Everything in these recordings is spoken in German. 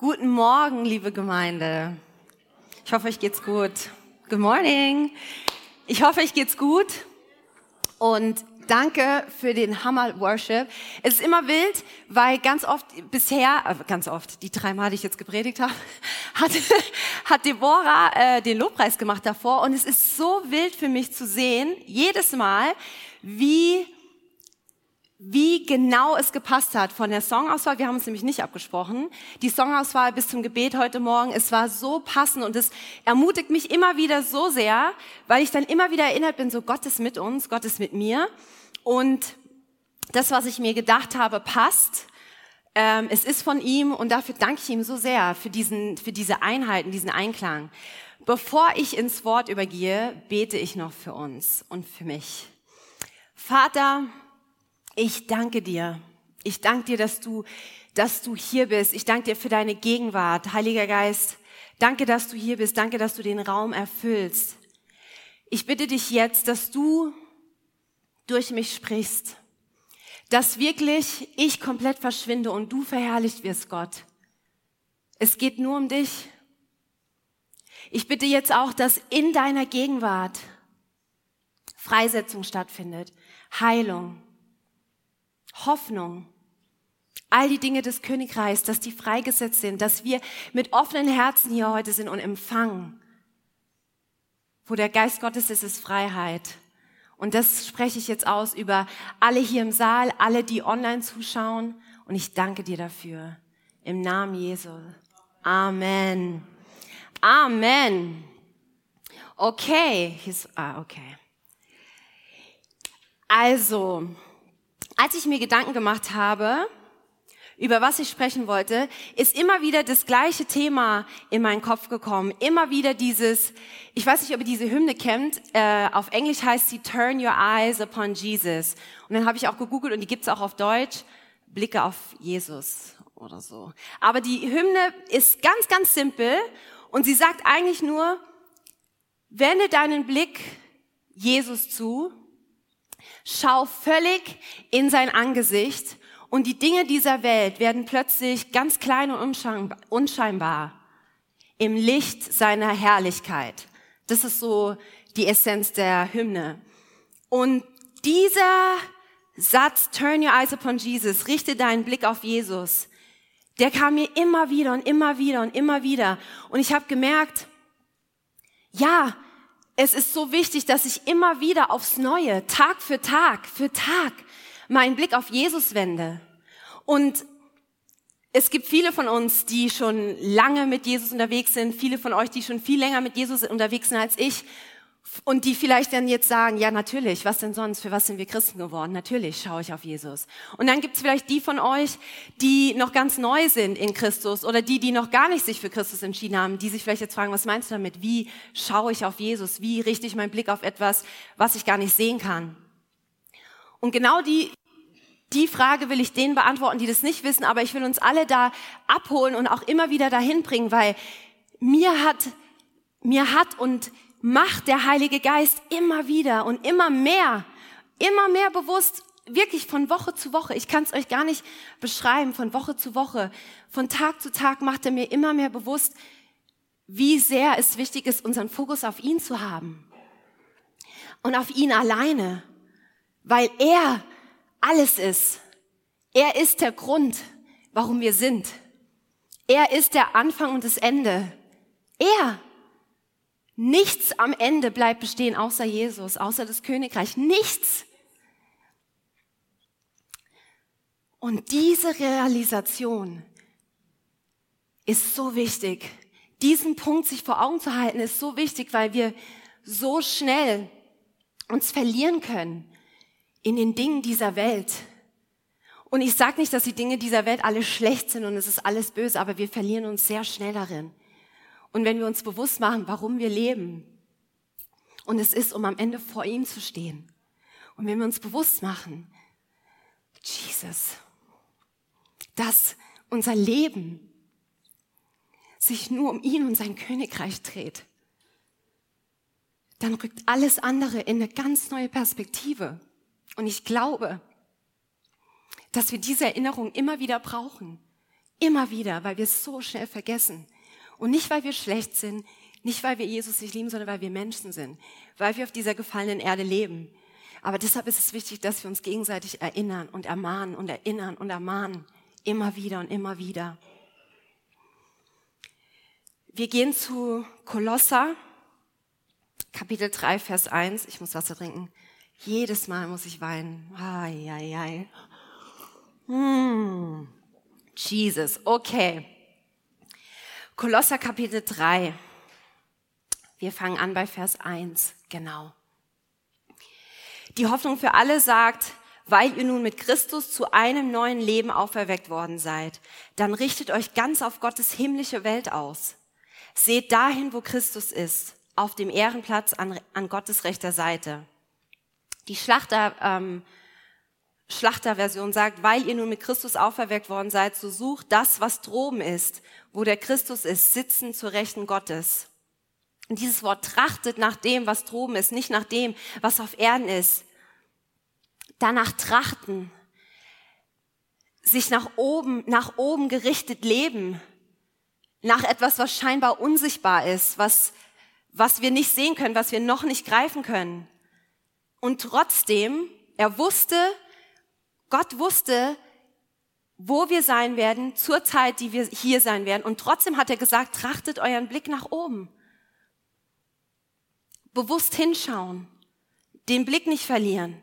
Guten Morgen, liebe Gemeinde. Ich hoffe, euch geht's gut. Good morning. Ich hoffe, euch geht's gut. Und danke für den Hammer Worship. Es ist immer wild, weil ganz oft bisher, äh, ganz oft, die drei Mal, die ich jetzt gepredigt habe, hat, hat Deborah äh, den Lobpreis gemacht davor. Und es ist so wild für mich zu sehen, jedes Mal, wie wie genau es gepasst hat von der Songauswahl. Wir haben uns nämlich nicht abgesprochen. Die Songauswahl bis zum Gebet heute Morgen, es war so passend und es ermutigt mich immer wieder so sehr, weil ich dann immer wieder erinnert bin, so Gott ist mit uns, Gott ist mit mir. Und das, was ich mir gedacht habe, passt. Ähm, es ist von ihm und dafür danke ich ihm so sehr für, diesen, für diese Einheiten, diesen Einklang. Bevor ich ins Wort übergehe, bete ich noch für uns und für mich. Vater, ich danke dir. Ich danke dir, dass du, dass du hier bist. Ich danke dir für deine Gegenwart, Heiliger Geist. Danke, dass du hier bist. Danke, dass du den Raum erfüllst. Ich bitte dich jetzt, dass du durch mich sprichst. Dass wirklich ich komplett verschwinde und du verherrlicht wirst, Gott. Es geht nur um dich. Ich bitte jetzt auch, dass in deiner Gegenwart Freisetzung stattfindet, Heilung, Hoffnung, all die Dinge des Königreichs, dass die freigesetzt sind, dass wir mit offenen Herzen hier heute sind und empfangen. Wo der Geist Gottes ist, ist Freiheit. Und das spreche ich jetzt aus über alle hier im Saal, alle, die online zuschauen. Und ich danke dir dafür. Im Namen Jesu. Amen. Amen. Okay. ah, okay. Also, als ich mir Gedanken gemacht habe, über was ich sprechen wollte, ist immer wieder das gleiche Thema in meinen Kopf gekommen. Immer wieder dieses, ich weiß nicht, ob ihr diese Hymne kennt, äh, auf Englisch heißt sie Turn Your Eyes Upon Jesus. Und dann habe ich auch gegoogelt und die gibt's auch auf Deutsch, Blicke auf Jesus oder so. Aber die Hymne ist ganz, ganz simpel und sie sagt eigentlich nur, wende deinen Blick Jesus zu Schau völlig in sein Angesicht und die Dinge dieser Welt werden plötzlich ganz klein und unscheinbar im Licht seiner Herrlichkeit. Das ist so die Essenz der Hymne. Und dieser Satz, turn your eyes upon Jesus, richte deinen Blick auf Jesus, der kam mir immer wieder und immer wieder und immer wieder. Und ich habe gemerkt, ja, es ist so wichtig, dass ich immer wieder aufs Neue, Tag für Tag, für Tag, meinen Blick auf Jesus wende. Und es gibt viele von uns, die schon lange mit Jesus unterwegs sind, viele von euch, die schon viel länger mit Jesus unterwegs sind als ich und die vielleicht dann jetzt sagen, ja natürlich, was denn sonst, für was sind wir Christen geworden? Natürlich schaue ich auf Jesus. Und dann gibt es vielleicht die von euch, die noch ganz neu sind in Christus oder die, die noch gar nicht sich für Christus entschieden haben, die sich vielleicht jetzt fragen, was meinst du damit? Wie schaue ich auf Jesus? Wie richte ich meinen Blick auf etwas, was ich gar nicht sehen kann? Und genau die, die Frage will ich denen beantworten, die das nicht wissen, aber ich will uns alle da abholen und auch immer wieder dahin bringen, weil mir hat, mir hat und macht der Heilige Geist immer wieder und immer mehr, immer mehr bewusst, wirklich von Woche zu Woche. Ich kann es euch gar nicht beschreiben, von Woche zu Woche, von Tag zu Tag macht er mir immer mehr bewusst, wie sehr es wichtig ist, unseren Fokus auf ihn zu haben. Und auf ihn alleine, weil er alles ist. Er ist der Grund, warum wir sind. Er ist der Anfang und das Ende. Er Nichts am Ende bleibt bestehen außer Jesus, außer das Königreich. Nichts. Und diese Realisation ist so wichtig. Diesen Punkt sich vor Augen zu halten, ist so wichtig, weil wir so schnell uns verlieren können in den Dingen dieser Welt. Und ich sage nicht, dass die Dinge dieser Welt alle schlecht sind und es ist alles böse, aber wir verlieren uns sehr schnell darin. Und wenn wir uns bewusst machen, warum wir leben, und es ist, um am Ende vor ihm zu stehen. Und wenn wir uns bewusst machen, Jesus, dass unser Leben sich nur um ihn und sein Königreich dreht, dann rückt alles andere in eine ganz neue Perspektive. Und ich glaube, dass wir diese Erinnerung immer wieder brauchen. Immer wieder, weil wir es so schnell vergessen. Und nicht, weil wir schlecht sind, nicht, weil wir Jesus nicht lieben, sondern weil wir Menschen sind, weil wir auf dieser gefallenen Erde leben. Aber deshalb ist es wichtig, dass wir uns gegenseitig erinnern und ermahnen und erinnern und ermahnen. Immer wieder und immer wieder. Wir gehen zu Kolosser, Kapitel 3, Vers 1. Ich muss Wasser trinken. Jedes Mal muss ich weinen. Ai, ai, ai. Hm. Jesus, okay. Kolosser Kapitel 3. Wir fangen an bei Vers 1, genau. Die Hoffnung für alle sagt, weil ihr nun mit Christus zu einem neuen Leben auferweckt worden seid, dann richtet euch ganz auf Gottes himmlische Welt aus. Seht dahin, wo Christus ist, auf dem Ehrenplatz an, an Gottes rechter Seite. Die Schlachter, ähm, Schlachterversion sagt, weil ihr nun mit Christus auferweckt worden seid, so sucht das, was droben ist, wo der Christus ist, sitzen zur Rechten Gottes. Und dieses Wort trachtet nach dem, was droben ist, nicht nach dem, was auf Erden ist. Danach trachten, sich nach oben, nach oben gerichtet leben, nach etwas, was scheinbar unsichtbar ist, was, was wir nicht sehen können, was wir noch nicht greifen können. Und trotzdem, er wusste, Gott wusste, wo wir sein werden, zur Zeit, die wir hier sein werden. Und trotzdem hat er gesagt, trachtet euren Blick nach oben bewusst hinschauen, den Blick nicht verlieren,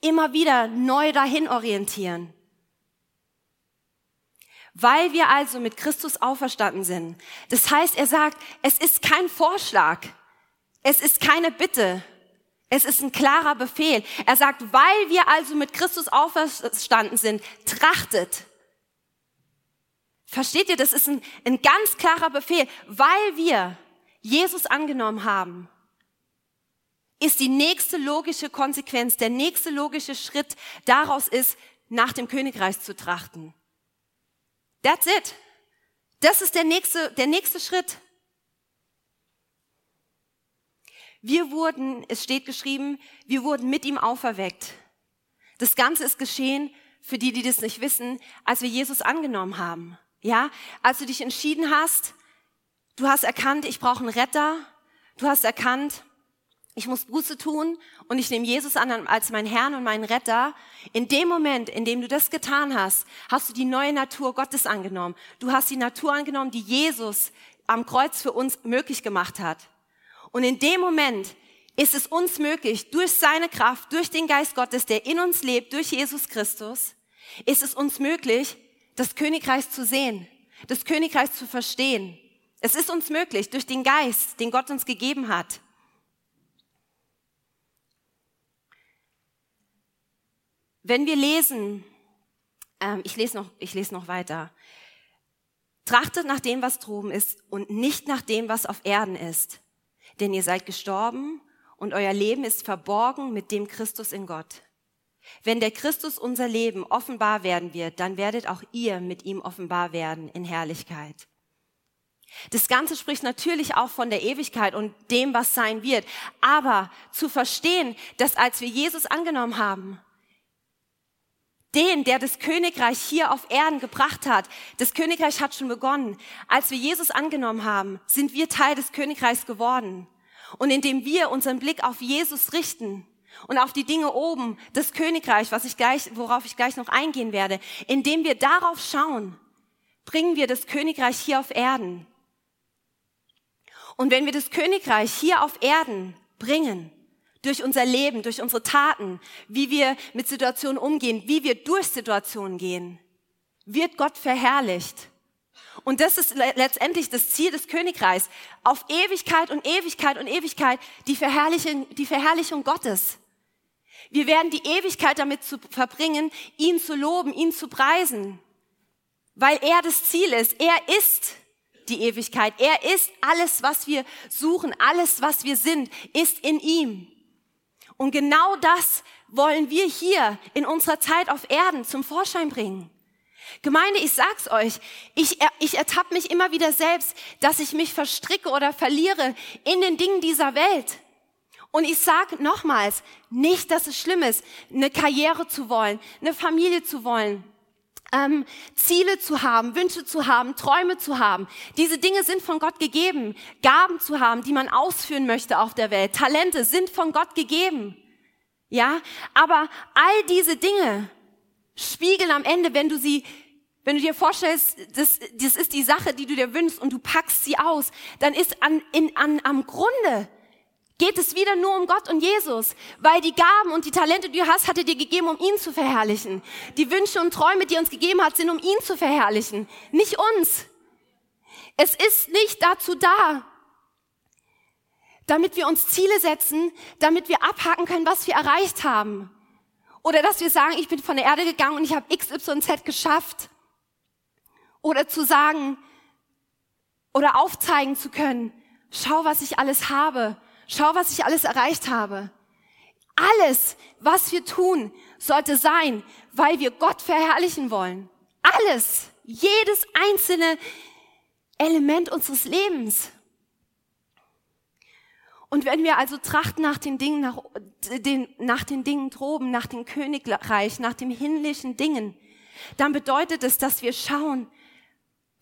immer wieder neu dahin orientieren. Weil wir also mit Christus auferstanden sind. Das heißt, er sagt, es ist kein Vorschlag, es ist keine Bitte, es ist ein klarer Befehl. Er sagt, weil wir also mit Christus auferstanden sind, trachtet. Versteht ihr, das ist ein, ein ganz klarer Befehl, weil wir Jesus angenommen haben ist die nächste logische Konsequenz, der nächste logische Schritt daraus ist, nach dem Königreich zu trachten. That's it. Das ist der nächste, der nächste Schritt. Wir wurden, es steht geschrieben, wir wurden mit ihm auferweckt. Das Ganze ist geschehen, für die, die das nicht wissen, als wir Jesus angenommen haben. Ja, als du dich entschieden hast, du hast erkannt, ich brauche einen Retter. Du hast erkannt, ich muss Buße tun und ich nehme Jesus an als mein Herrn und meinen Retter. In dem Moment, in dem du das getan hast, hast du die neue Natur Gottes angenommen. Du hast die Natur angenommen, die Jesus am Kreuz für uns möglich gemacht hat. Und in dem Moment ist es uns möglich, durch seine Kraft, durch den Geist Gottes, der in uns lebt, durch Jesus Christus, ist es uns möglich, das Königreich zu sehen, das Königreich zu verstehen. Es ist uns möglich, durch den Geist, den Gott uns gegeben hat. Wenn wir lesen, ähm, ich, lese noch, ich lese noch weiter, trachtet nach dem, was droben ist und nicht nach dem, was auf Erden ist. Denn ihr seid gestorben und euer Leben ist verborgen mit dem Christus in Gott. Wenn der Christus unser Leben offenbar werden wird, dann werdet auch ihr mit ihm offenbar werden in Herrlichkeit. Das Ganze spricht natürlich auch von der Ewigkeit und dem, was sein wird. Aber zu verstehen, dass als wir Jesus angenommen haben, den, der das Königreich hier auf Erden gebracht hat. Das Königreich hat schon begonnen. Als wir Jesus angenommen haben, sind wir Teil des Königreichs geworden. Und indem wir unseren Blick auf Jesus richten und auf die Dinge oben, das Königreich, was ich gleich, worauf ich gleich noch eingehen werde, indem wir darauf schauen, bringen wir das Königreich hier auf Erden. Und wenn wir das Königreich hier auf Erden bringen, durch unser Leben, durch unsere Taten, wie wir mit Situationen umgehen, wie wir durch Situationen gehen, wird Gott verherrlicht. Und das ist letztendlich das Ziel des Königreichs. Auf Ewigkeit und Ewigkeit und Ewigkeit die Verherrlichung, die Verherrlichung Gottes. Wir werden die Ewigkeit damit zu verbringen, ihn zu loben, ihn zu preisen, weil er das Ziel ist. Er ist die Ewigkeit. Er ist alles, was wir suchen, alles, was wir sind, ist in ihm. Und genau das wollen wir hier in unserer Zeit auf Erden zum Vorschein bringen. Gemeinde, ich sag's euch, ich, ich ertappe mich immer wieder selbst, dass ich mich verstricke oder verliere in den Dingen dieser Welt. Und ich sage nochmals, nicht, dass es schlimm ist, eine Karriere zu wollen, eine Familie zu wollen, ähm, Ziele zu haben, Wünsche zu haben, Träume zu haben. Diese Dinge sind von Gott gegeben. Gaben zu haben, die man ausführen möchte auf der Welt. Talente sind von Gott gegeben. Ja, aber all diese Dinge spiegeln am Ende, wenn du sie, wenn du dir vorstellst, das, das ist die Sache, die du dir wünschst und du packst sie aus, dann ist an, in, an, am Grunde geht es wieder nur um Gott und Jesus, weil die Gaben und die Talente, die du hast, hat er dir gegeben, um ihn zu verherrlichen. Die Wünsche und Träume, die er uns gegeben hat, sind, um ihn zu verherrlichen, nicht uns. Es ist nicht dazu da, damit wir uns Ziele setzen, damit wir abhaken können, was wir erreicht haben. Oder dass wir sagen, ich bin von der Erde gegangen und ich habe XYZ geschafft. Oder zu sagen oder aufzeigen zu können, schau, was ich alles habe. Schau, was ich alles erreicht habe. Alles, was wir tun, sollte sein, weil wir Gott verherrlichen wollen. Alles, jedes einzelne Element unseres Lebens. Und wenn wir also trachten nach den Dingen, nach den, nach den Dingen droben, nach dem Königreich, nach den himmlischen Dingen, dann bedeutet es, dass wir schauen,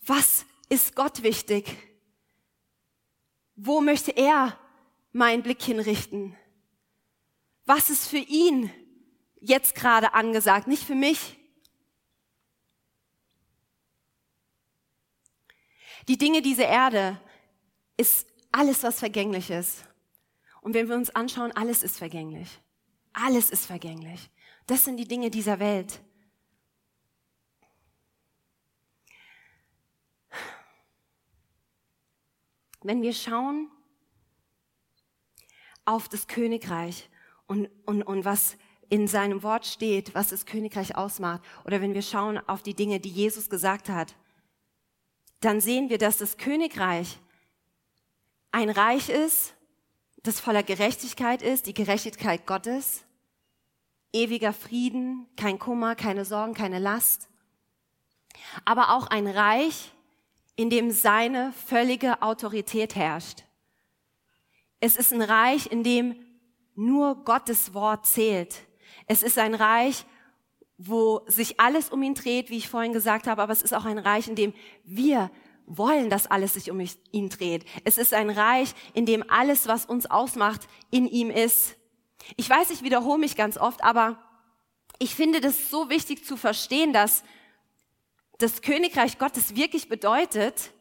was ist Gott wichtig? Wo möchte er meinen Blick hinrichten? Was ist für ihn jetzt gerade angesagt, nicht für mich? Die Dinge dieser Erde ist alles, was vergänglich ist. Und wenn wir uns anschauen, alles ist vergänglich. Alles ist vergänglich. Das sind die Dinge dieser Welt. Wenn wir schauen, auf das Königreich und, und, und was in seinem Wort steht, was das Königreich ausmacht, oder wenn wir schauen auf die Dinge, die Jesus gesagt hat, dann sehen wir, dass das Königreich ein Reich ist, das voller Gerechtigkeit ist, die Gerechtigkeit Gottes, ewiger Frieden, kein Kummer, keine Sorgen, keine Last, aber auch ein Reich, in dem seine völlige Autorität herrscht. Es ist ein Reich, in dem nur Gottes Wort zählt. Es ist ein Reich, wo sich alles um ihn dreht, wie ich vorhin gesagt habe, aber es ist auch ein Reich, in dem wir wollen, dass alles sich um ihn dreht. Es ist ein Reich, in dem alles, was uns ausmacht, in ihm ist. Ich weiß, ich wiederhole mich ganz oft, aber ich finde das so wichtig zu verstehen, dass das Königreich Gottes wirklich bedeutet,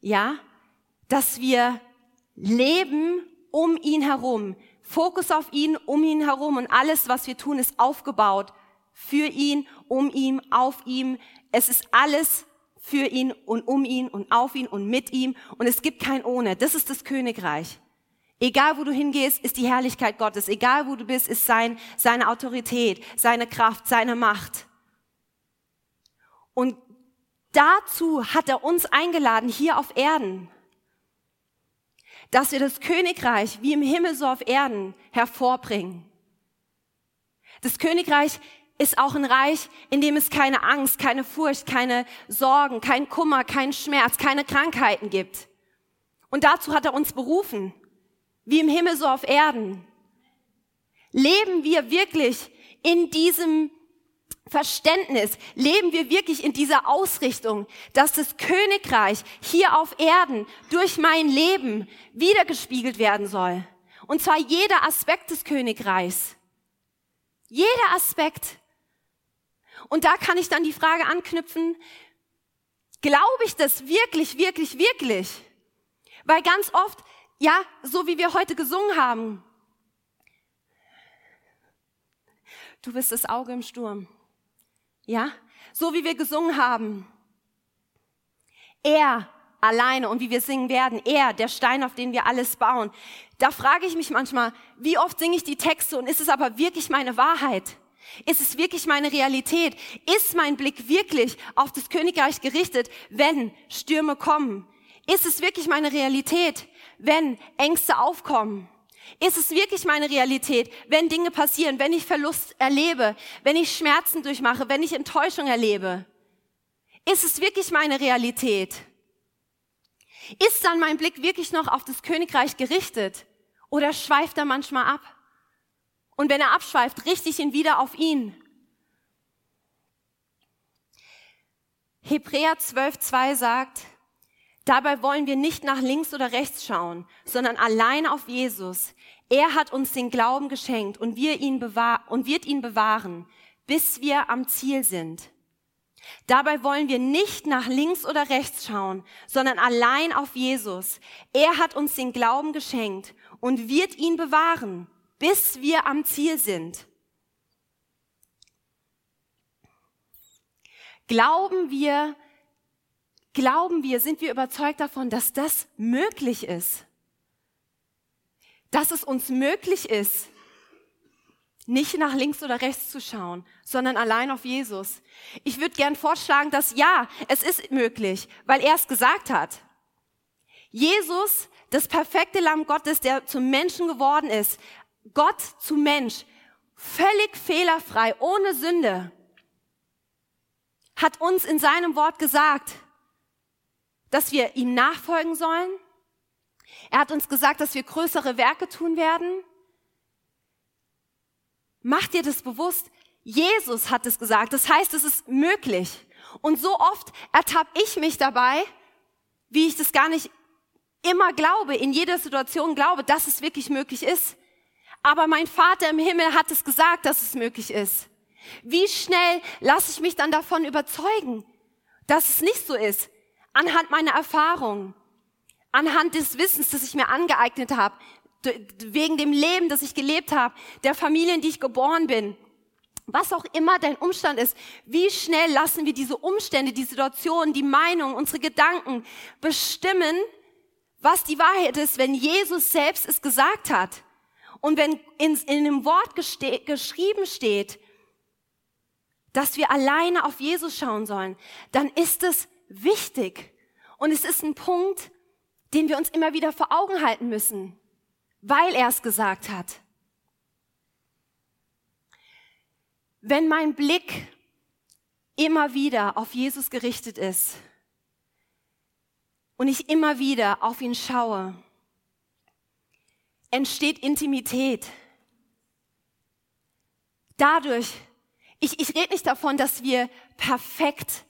ja, dass wir leben um ihn herum. Fokus auf ihn, um ihn herum und alles, was wir tun, ist aufgebaut für ihn, um ihn, auf ihm. Es ist alles für ihn und um ihn und auf ihn und mit ihm und es gibt kein ohne. Das ist das Königreich. Egal wo du hingehst, ist die Herrlichkeit Gottes. Egal wo du bist, ist sein, seine Autorität, seine Kraft, seine Macht. Und dazu hat er uns eingeladen, hier auf Erden dass wir das Königreich wie im Himmel so auf Erden hervorbringen. Das Königreich ist auch ein Reich, in dem es keine Angst, keine Furcht, keine Sorgen, kein Kummer, kein Schmerz, keine Krankheiten gibt. Und dazu hat er uns berufen, wie im Himmel so auf Erden. Leben wir wirklich in diesem Verständnis leben wir wirklich in dieser Ausrichtung, dass das Königreich hier auf Erden durch mein Leben wiedergespiegelt werden soll. Und zwar jeder Aspekt des Königreichs. Jeder Aspekt. Und da kann ich dann die Frage anknüpfen, glaube ich das wirklich, wirklich, wirklich? Weil ganz oft, ja, so wie wir heute gesungen haben, du bist das Auge im Sturm. Ja? So wie wir gesungen haben. Er alleine und wie wir singen werden. Er, der Stein, auf den wir alles bauen. Da frage ich mich manchmal, wie oft singe ich die Texte und ist es aber wirklich meine Wahrheit? Ist es wirklich meine Realität? Ist mein Blick wirklich auf das Königreich gerichtet, wenn Stürme kommen? Ist es wirklich meine Realität, wenn Ängste aufkommen? Ist es wirklich meine Realität, wenn Dinge passieren, wenn ich Verlust erlebe, wenn ich Schmerzen durchmache, wenn ich Enttäuschung erlebe? Ist es wirklich meine Realität? Ist dann mein Blick wirklich noch auf das Königreich gerichtet oder schweift er manchmal ab? Und wenn er abschweift, richte ich ihn wieder auf ihn. Hebräer 12.2 sagt, dabei wollen wir nicht nach links oder rechts schauen, sondern allein auf Jesus. Er hat uns den Glauben geschenkt und, wir ihn und wird ihn bewahren, bis wir am Ziel sind. Dabei wollen wir nicht nach links oder rechts schauen, sondern allein auf Jesus. Er hat uns den Glauben geschenkt und wird ihn bewahren, bis wir am Ziel sind. Glauben wir, glauben wir, sind wir überzeugt davon, dass das möglich ist? Dass es uns möglich ist, nicht nach links oder rechts zu schauen, sondern allein auf Jesus. Ich würde gern vorschlagen, dass ja, es ist möglich, weil er es gesagt hat. Jesus, das perfekte Lamm Gottes, der zum Menschen geworden ist, Gott zu Mensch, völlig fehlerfrei, ohne Sünde, hat uns in seinem Wort gesagt, dass wir ihm nachfolgen sollen. Er hat uns gesagt, dass wir größere Werke tun werden. Mach dir das bewusst. Jesus hat es gesagt. Das heißt, es ist möglich. Und so oft ertappe ich mich dabei, wie ich das gar nicht immer glaube, in jeder Situation glaube, dass es wirklich möglich ist. Aber mein Vater im Himmel hat es gesagt, dass es möglich ist. Wie schnell lasse ich mich dann davon überzeugen, dass es nicht so ist? Anhand meiner Erfahrung, anhand des Wissens, das ich mir angeeignet habe, wegen dem Leben, das ich gelebt habe, der Familie, in die ich geboren bin. Was auch immer dein Umstand ist, wie schnell lassen wir diese Umstände, die Situation, die Meinung, unsere Gedanken bestimmen, was die Wahrheit ist, wenn Jesus selbst es gesagt hat. Und wenn in, in dem Wort geschrieben steht, dass wir alleine auf Jesus schauen sollen, dann ist es wichtig. Und es ist ein Punkt, den wir uns immer wieder vor Augen halten müssen, weil er es gesagt hat. Wenn mein Blick immer wieder auf Jesus gerichtet ist und ich immer wieder auf ihn schaue, entsteht Intimität. Dadurch ich, ich rede nicht davon, dass wir perfekt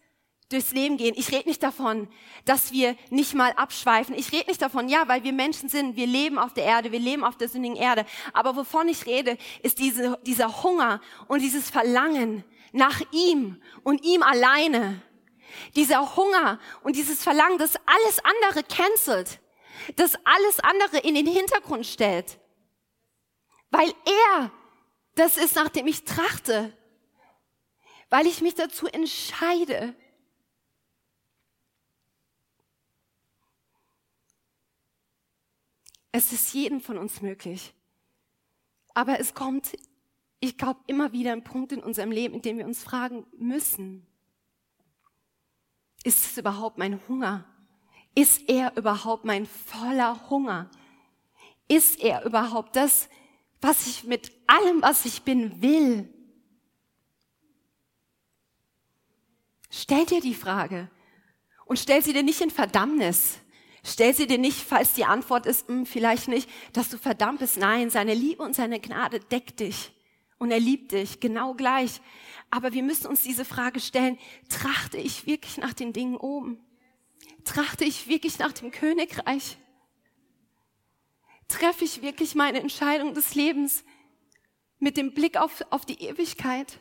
durchs Leben gehen. Ich rede nicht davon, dass wir nicht mal abschweifen. Ich rede nicht davon, ja, weil wir Menschen sind, wir leben auf der Erde, wir leben auf der sündigen Erde. Aber wovon ich rede, ist diese, dieser Hunger und dieses Verlangen nach ihm und ihm alleine. Dieser Hunger und dieses Verlangen, das alles andere cancelt, das alles andere in den Hintergrund stellt. Weil er das ist, nach dem ich trachte weil ich mich dazu entscheide. Es ist jedem von uns möglich. Aber es kommt, ich glaube, immer wieder ein Punkt in unserem Leben, in dem wir uns fragen müssen, ist es überhaupt mein Hunger? Ist er überhaupt mein voller Hunger? Ist er überhaupt das, was ich mit allem, was ich bin, will? Stell dir die Frage und stell sie dir nicht in Verdammnis. Stell sie dir nicht, falls die Antwort ist, hm, vielleicht nicht, dass du verdammt bist. Nein, seine Liebe und seine Gnade deckt dich und er liebt dich genau gleich. Aber wir müssen uns diese Frage stellen, trachte ich wirklich nach den Dingen oben? Trachte ich wirklich nach dem Königreich? Treffe ich wirklich meine Entscheidung des Lebens mit dem Blick auf, auf die Ewigkeit?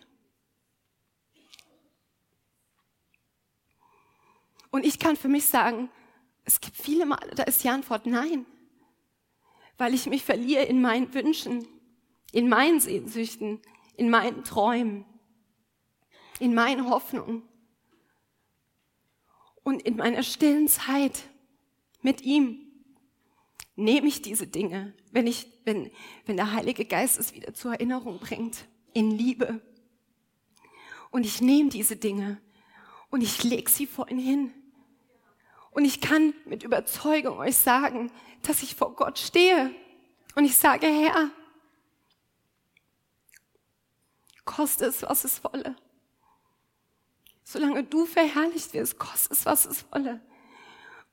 Und ich kann für mich sagen, es gibt viele Male, da ist die Antwort nein. Weil ich mich verliere in meinen Wünschen, in meinen Sehnsüchten, in meinen Träumen, in meinen Hoffnungen. Und in meiner stillen Zeit mit ihm nehme ich diese Dinge, wenn, ich, wenn, wenn der Heilige Geist es wieder zur Erinnerung bringt, in Liebe. Und ich nehme diese Dinge und ich lege sie vor ihn hin. Und ich kann mit Überzeugung euch sagen, dass ich vor Gott stehe und ich sage, Herr, koste es, was es wolle. Solange du verherrlicht wirst, koste es, was es wolle.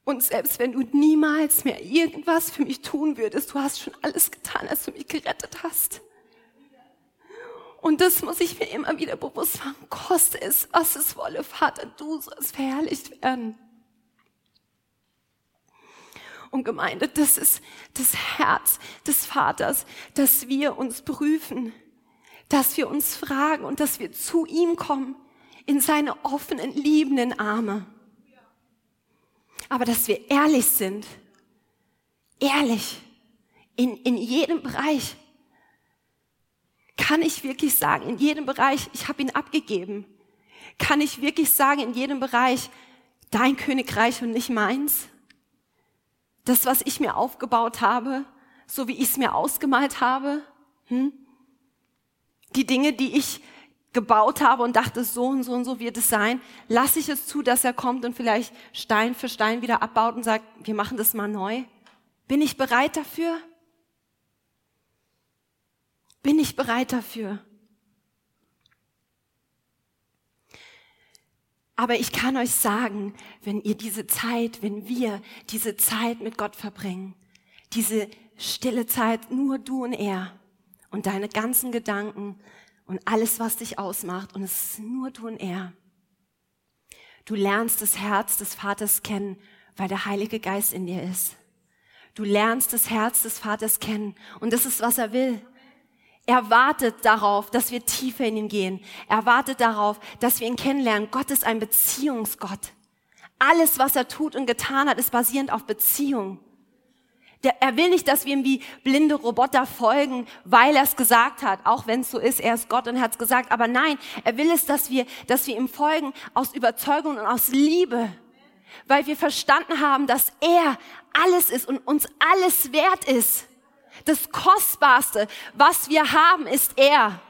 Und selbst wenn du niemals mehr irgendwas für mich tun würdest, du hast schon alles getan, als du mich gerettet hast. Und das muss ich mir immer wieder bewusst machen. Koste es, was es wolle, Vater, du sollst verherrlicht werden. Und Gemeinde, das ist das Herz des Vaters, dass wir uns prüfen, dass wir uns fragen und dass wir zu ihm kommen in seine offenen, liebenden Arme. Aber dass wir ehrlich sind, ehrlich in, in jedem Bereich kann ich wirklich sagen, in jedem Bereich, ich habe ihn abgegeben, kann ich wirklich sagen, in jedem Bereich, dein Königreich und nicht meins? Das, was ich mir aufgebaut habe, so wie ich es mir ausgemalt habe? Hm? Die Dinge, die ich gebaut habe und dachte, so und so und so wird es sein, lasse ich es zu, dass er kommt und vielleicht Stein für Stein wieder abbaut und sagt, wir machen das mal neu? Bin ich bereit dafür? Bin ich bereit dafür? Aber ich kann euch sagen, wenn ihr diese Zeit, wenn wir diese Zeit mit Gott verbringen, diese stille Zeit, nur du und er und deine ganzen Gedanken und alles, was dich ausmacht, und es ist nur du und er. Du lernst das Herz des Vaters kennen, weil der Heilige Geist in dir ist. Du lernst das Herz des Vaters kennen und das ist, was er will. Er wartet darauf, dass wir tiefer in ihn gehen. Er wartet darauf, dass wir ihn kennenlernen. Gott ist ein Beziehungsgott. Alles, was er tut und getan hat, ist basierend auf Beziehung. Der, er will nicht, dass wir ihm wie blinde Roboter folgen, weil er es gesagt hat. Auch wenn es so ist, er ist Gott und hat es gesagt. Aber nein, er will es, dass wir, dass wir ihm folgen aus Überzeugung und aus Liebe. Weil wir verstanden haben, dass er alles ist und uns alles wert ist. Das Kostbarste, was wir haben, ist er.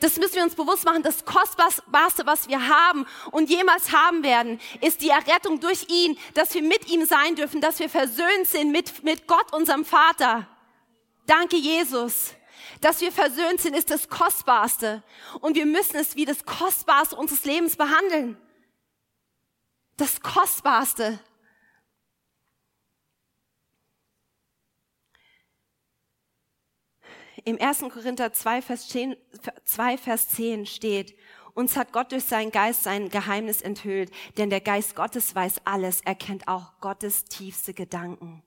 Das müssen wir uns bewusst machen. Das Kostbarste, was wir haben und jemals haben werden, ist die Errettung durch ihn, dass wir mit ihm sein dürfen, dass wir versöhnt sind mit, mit Gott, unserem Vater. Danke, Jesus. Dass wir versöhnt sind, ist das Kostbarste. Und wir müssen es wie das Kostbarste unseres Lebens behandeln. Das Kostbarste. Im 1. Korinther 2 Vers, 10, 2, Vers 10 steht, uns hat Gott durch seinen Geist sein Geheimnis enthüllt, denn der Geist Gottes weiß alles, er kennt auch Gottes tiefste Gedanken.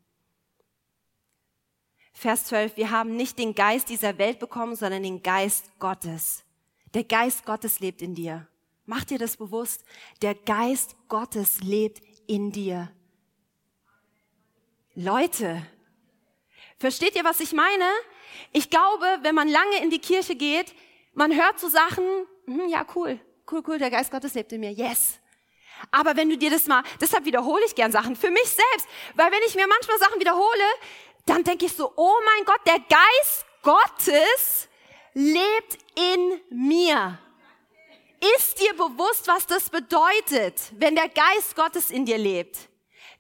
Vers 12, wir haben nicht den Geist dieser Welt bekommen, sondern den Geist Gottes. Der Geist Gottes lebt in dir. Mach dir das bewusst. Der Geist Gottes lebt in dir. Leute, versteht ihr, was ich meine? Ich glaube, wenn man lange in die Kirche geht, man hört so Sachen, hm, ja cool, cool, cool, der Geist Gottes lebt in mir, yes. Aber wenn du dir das mal, deshalb wiederhole ich gern Sachen für mich selbst, weil wenn ich mir manchmal Sachen wiederhole, dann denke ich so, oh mein Gott, der Geist Gottes lebt in mir. Ist dir bewusst, was das bedeutet, wenn der Geist Gottes in dir lebt?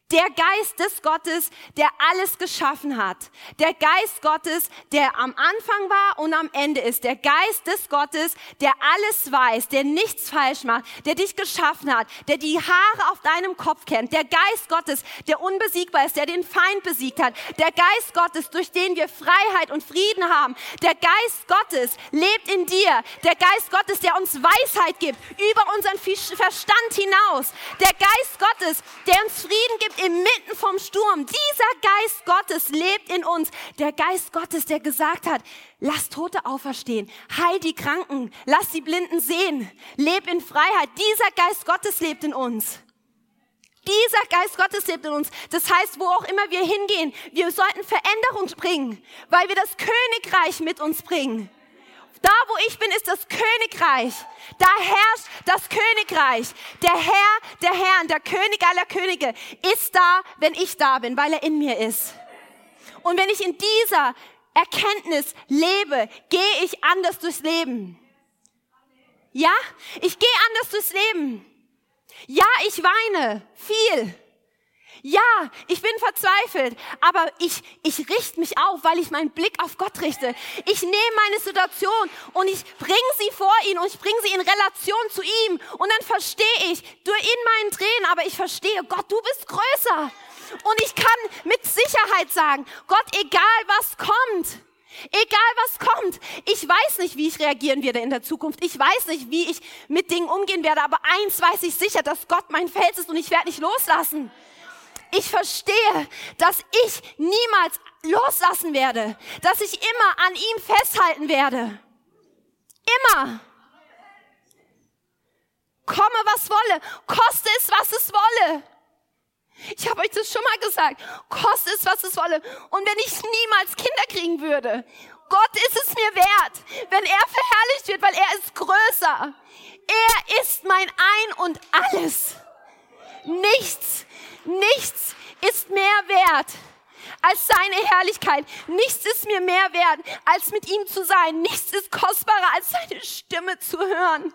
Der Geist des Gottes, der alles geschaffen hat. Der Geist Gottes, der am Anfang war und am Ende ist. Der Geist des Gottes, der alles weiß, der nichts falsch macht, der dich geschaffen hat, der die Haare auf deinem Kopf kennt. Der Geist Gottes, der unbesiegbar ist, der den Feind besiegt hat. Der Geist Gottes, durch den wir Freiheit und Frieden haben. Der Geist Gottes lebt in dir. Der Geist Gottes, der uns Weisheit gibt über unseren Verstand hinaus. Der Geist Gottes, der uns Frieden gibt inmitten vom Sturm. Dieser Geist Gottes lebt in uns. Der Geist Gottes, der gesagt hat, lass Tote auferstehen, heil die Kranken, lass die Blinden sehen, leb in Freiheit. Dieser Geist Gottes lebt in uns. Dieser Geist Gottes lebt in uns. Das heißt, wo auch immer wir hingehen, wir sollten Veränderung bringen, weil wir das Königreich mit uns bringen. Da, wo ich bin, ist das Königreich. Da herrscht das Königreich. Der Herr, der Herr, der König aller Könige ist da, wenn ich da bin, weil er in mir ist. Und wenn ich in dieser Erkenntnis lebe, gehe ich anders durchs Leben. Ja, ich gehe anders durchs Leben. Ja, ich weine viel. Ja, ich bin verzweifelt, aber ich, ich richte mich auf, weil ich meinen Blick auf Gott richte. Ich nehme meine Situation und ich bringe sie vor ihn und ich bringe sie in Relation zu ihm. Und dann verstehe ich, du in meinen Tränen, aber ich verstehe, Gott, du bist größer. Und ich kann mit Sicherheit sagen, Gott, egal was kommt, Egal was kommt. Ich weiß nicht, wie ich reagieren werde in der Zukunft. Ich weiß nicht, wie ich mit Dingen umgehen werde. Aber eins weiß ich sicher, dass Gott mein Fels ist und ich werde nicht loslassen. Ich verstehe, dass ich niemals loslassen werde. Dass ich immer an ihm festhalten werde. Immer. Komme, was wolle. Koste es, was es wolle. Ich habe euch das schon mal gesagt. Koste es, was es wolle. Und wenn ich niemals Kinder kriegen würde, Gott ist es mir wert, wenn er verherrlicht wird, weil er ist größer. Er ist mein Ein und alles. Nichts, nichts ist mehr wert als seine Herrlichkeit. Nichts ist mir mehr wert, als mit ihm zu sein. Nichts ist kostbarer, als seine Stimme zu hören.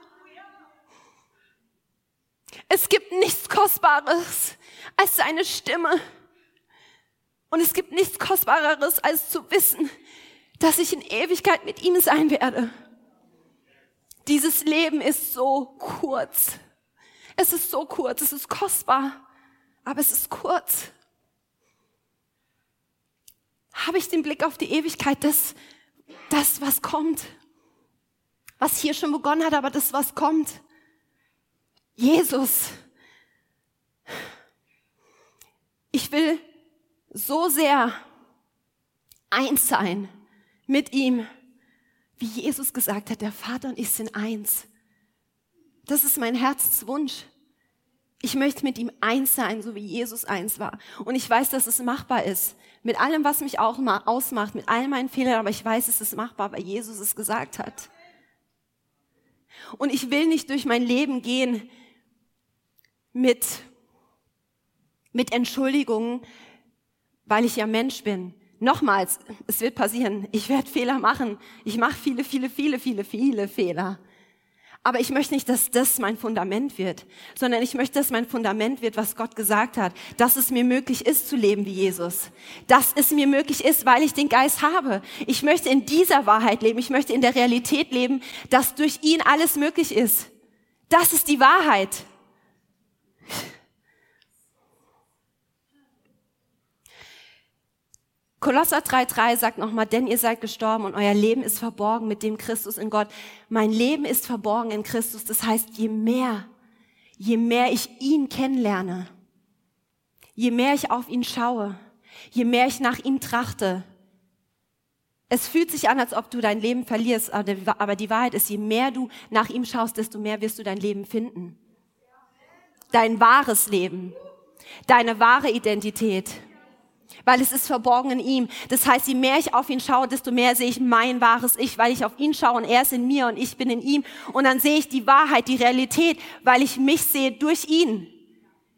Es gibt nichts Kostbares als seine Stimme. Und es gibt nichts Kostbareres, als zu wissen, dass ich in Ewigkeit mit ihm sein werde. Dieses Leben ist so kurz. Es ist so kurz, es ist kostbar, aber es ist kurz. Habe ich den Blick auf die Ewigkeit, das, das, was kommt, was hier schon begonnen hat, aber das, was kommt. Jesus. Ich will so sehr eins sein mit ihm, wie Jesus gesagt hat, der Vater und ich sind eins. Das ist mein Herzenswunsch. Ich möchte mit ihm eins sein, so wie Jesus eins war. Und ich weiß, dass es machbar ist. Mit allem, was mich auch ausmacht, mit all meinen Fehlern, aber ich weiß, es ist machbar, weil Jesus es gesagt hat. Und ich will nicht durch mein Leben gehen mit, mit Entschuldigungen, weil ich ja Mensch bin. Nochmals, es wird passieren. Ich werde Fehler machen. Ich mache viele, viele, viele, viele, viele Fehler. Aber ich möchte nicht, dass das mein Fundament wird, sondern ich möchte, dass mein Fundament wird, was Gott gesagt hat, dass es mir möglich ist zu leben wie Jesus, dass es mir möglich ist, weil ich den Geist habe. Ich möchte in dieser Wahrheit leben, ich möchte in der Realität leben, dass durch ihn alles möglich ist. Das ist die Wahrheit. Kolosser 3,3 sagt nochmal, denn ihr seid gestorben und euer Leben ist verborgen mit dem Christus in Gott. Mein Leben ist verborgen in Christus. Das heißt, je mehr, je mehr ich ihn kennenlerne, je mehr ich auf ihn schaue, je mehr ich nach ihm trachte, es fühlt sich an, als ob du dein Leben verlierst, aber die Wahrheit ist, je mehr du nach ihm schaust, desto mehr wirst du dein Leben finden. Dein wahres Leben, deine wahre Identität weil es ist verborgen in ihm. Das heißt, je mehr ich auf ihn schaue, desto mehr sehe ich mein wahres Ich, weil ich auf ihn schaue und er ist in mir und ich bin in ihm. Und dann sehe ich die Wahrheit, die Realität, weil ich mich sehe durch ihn.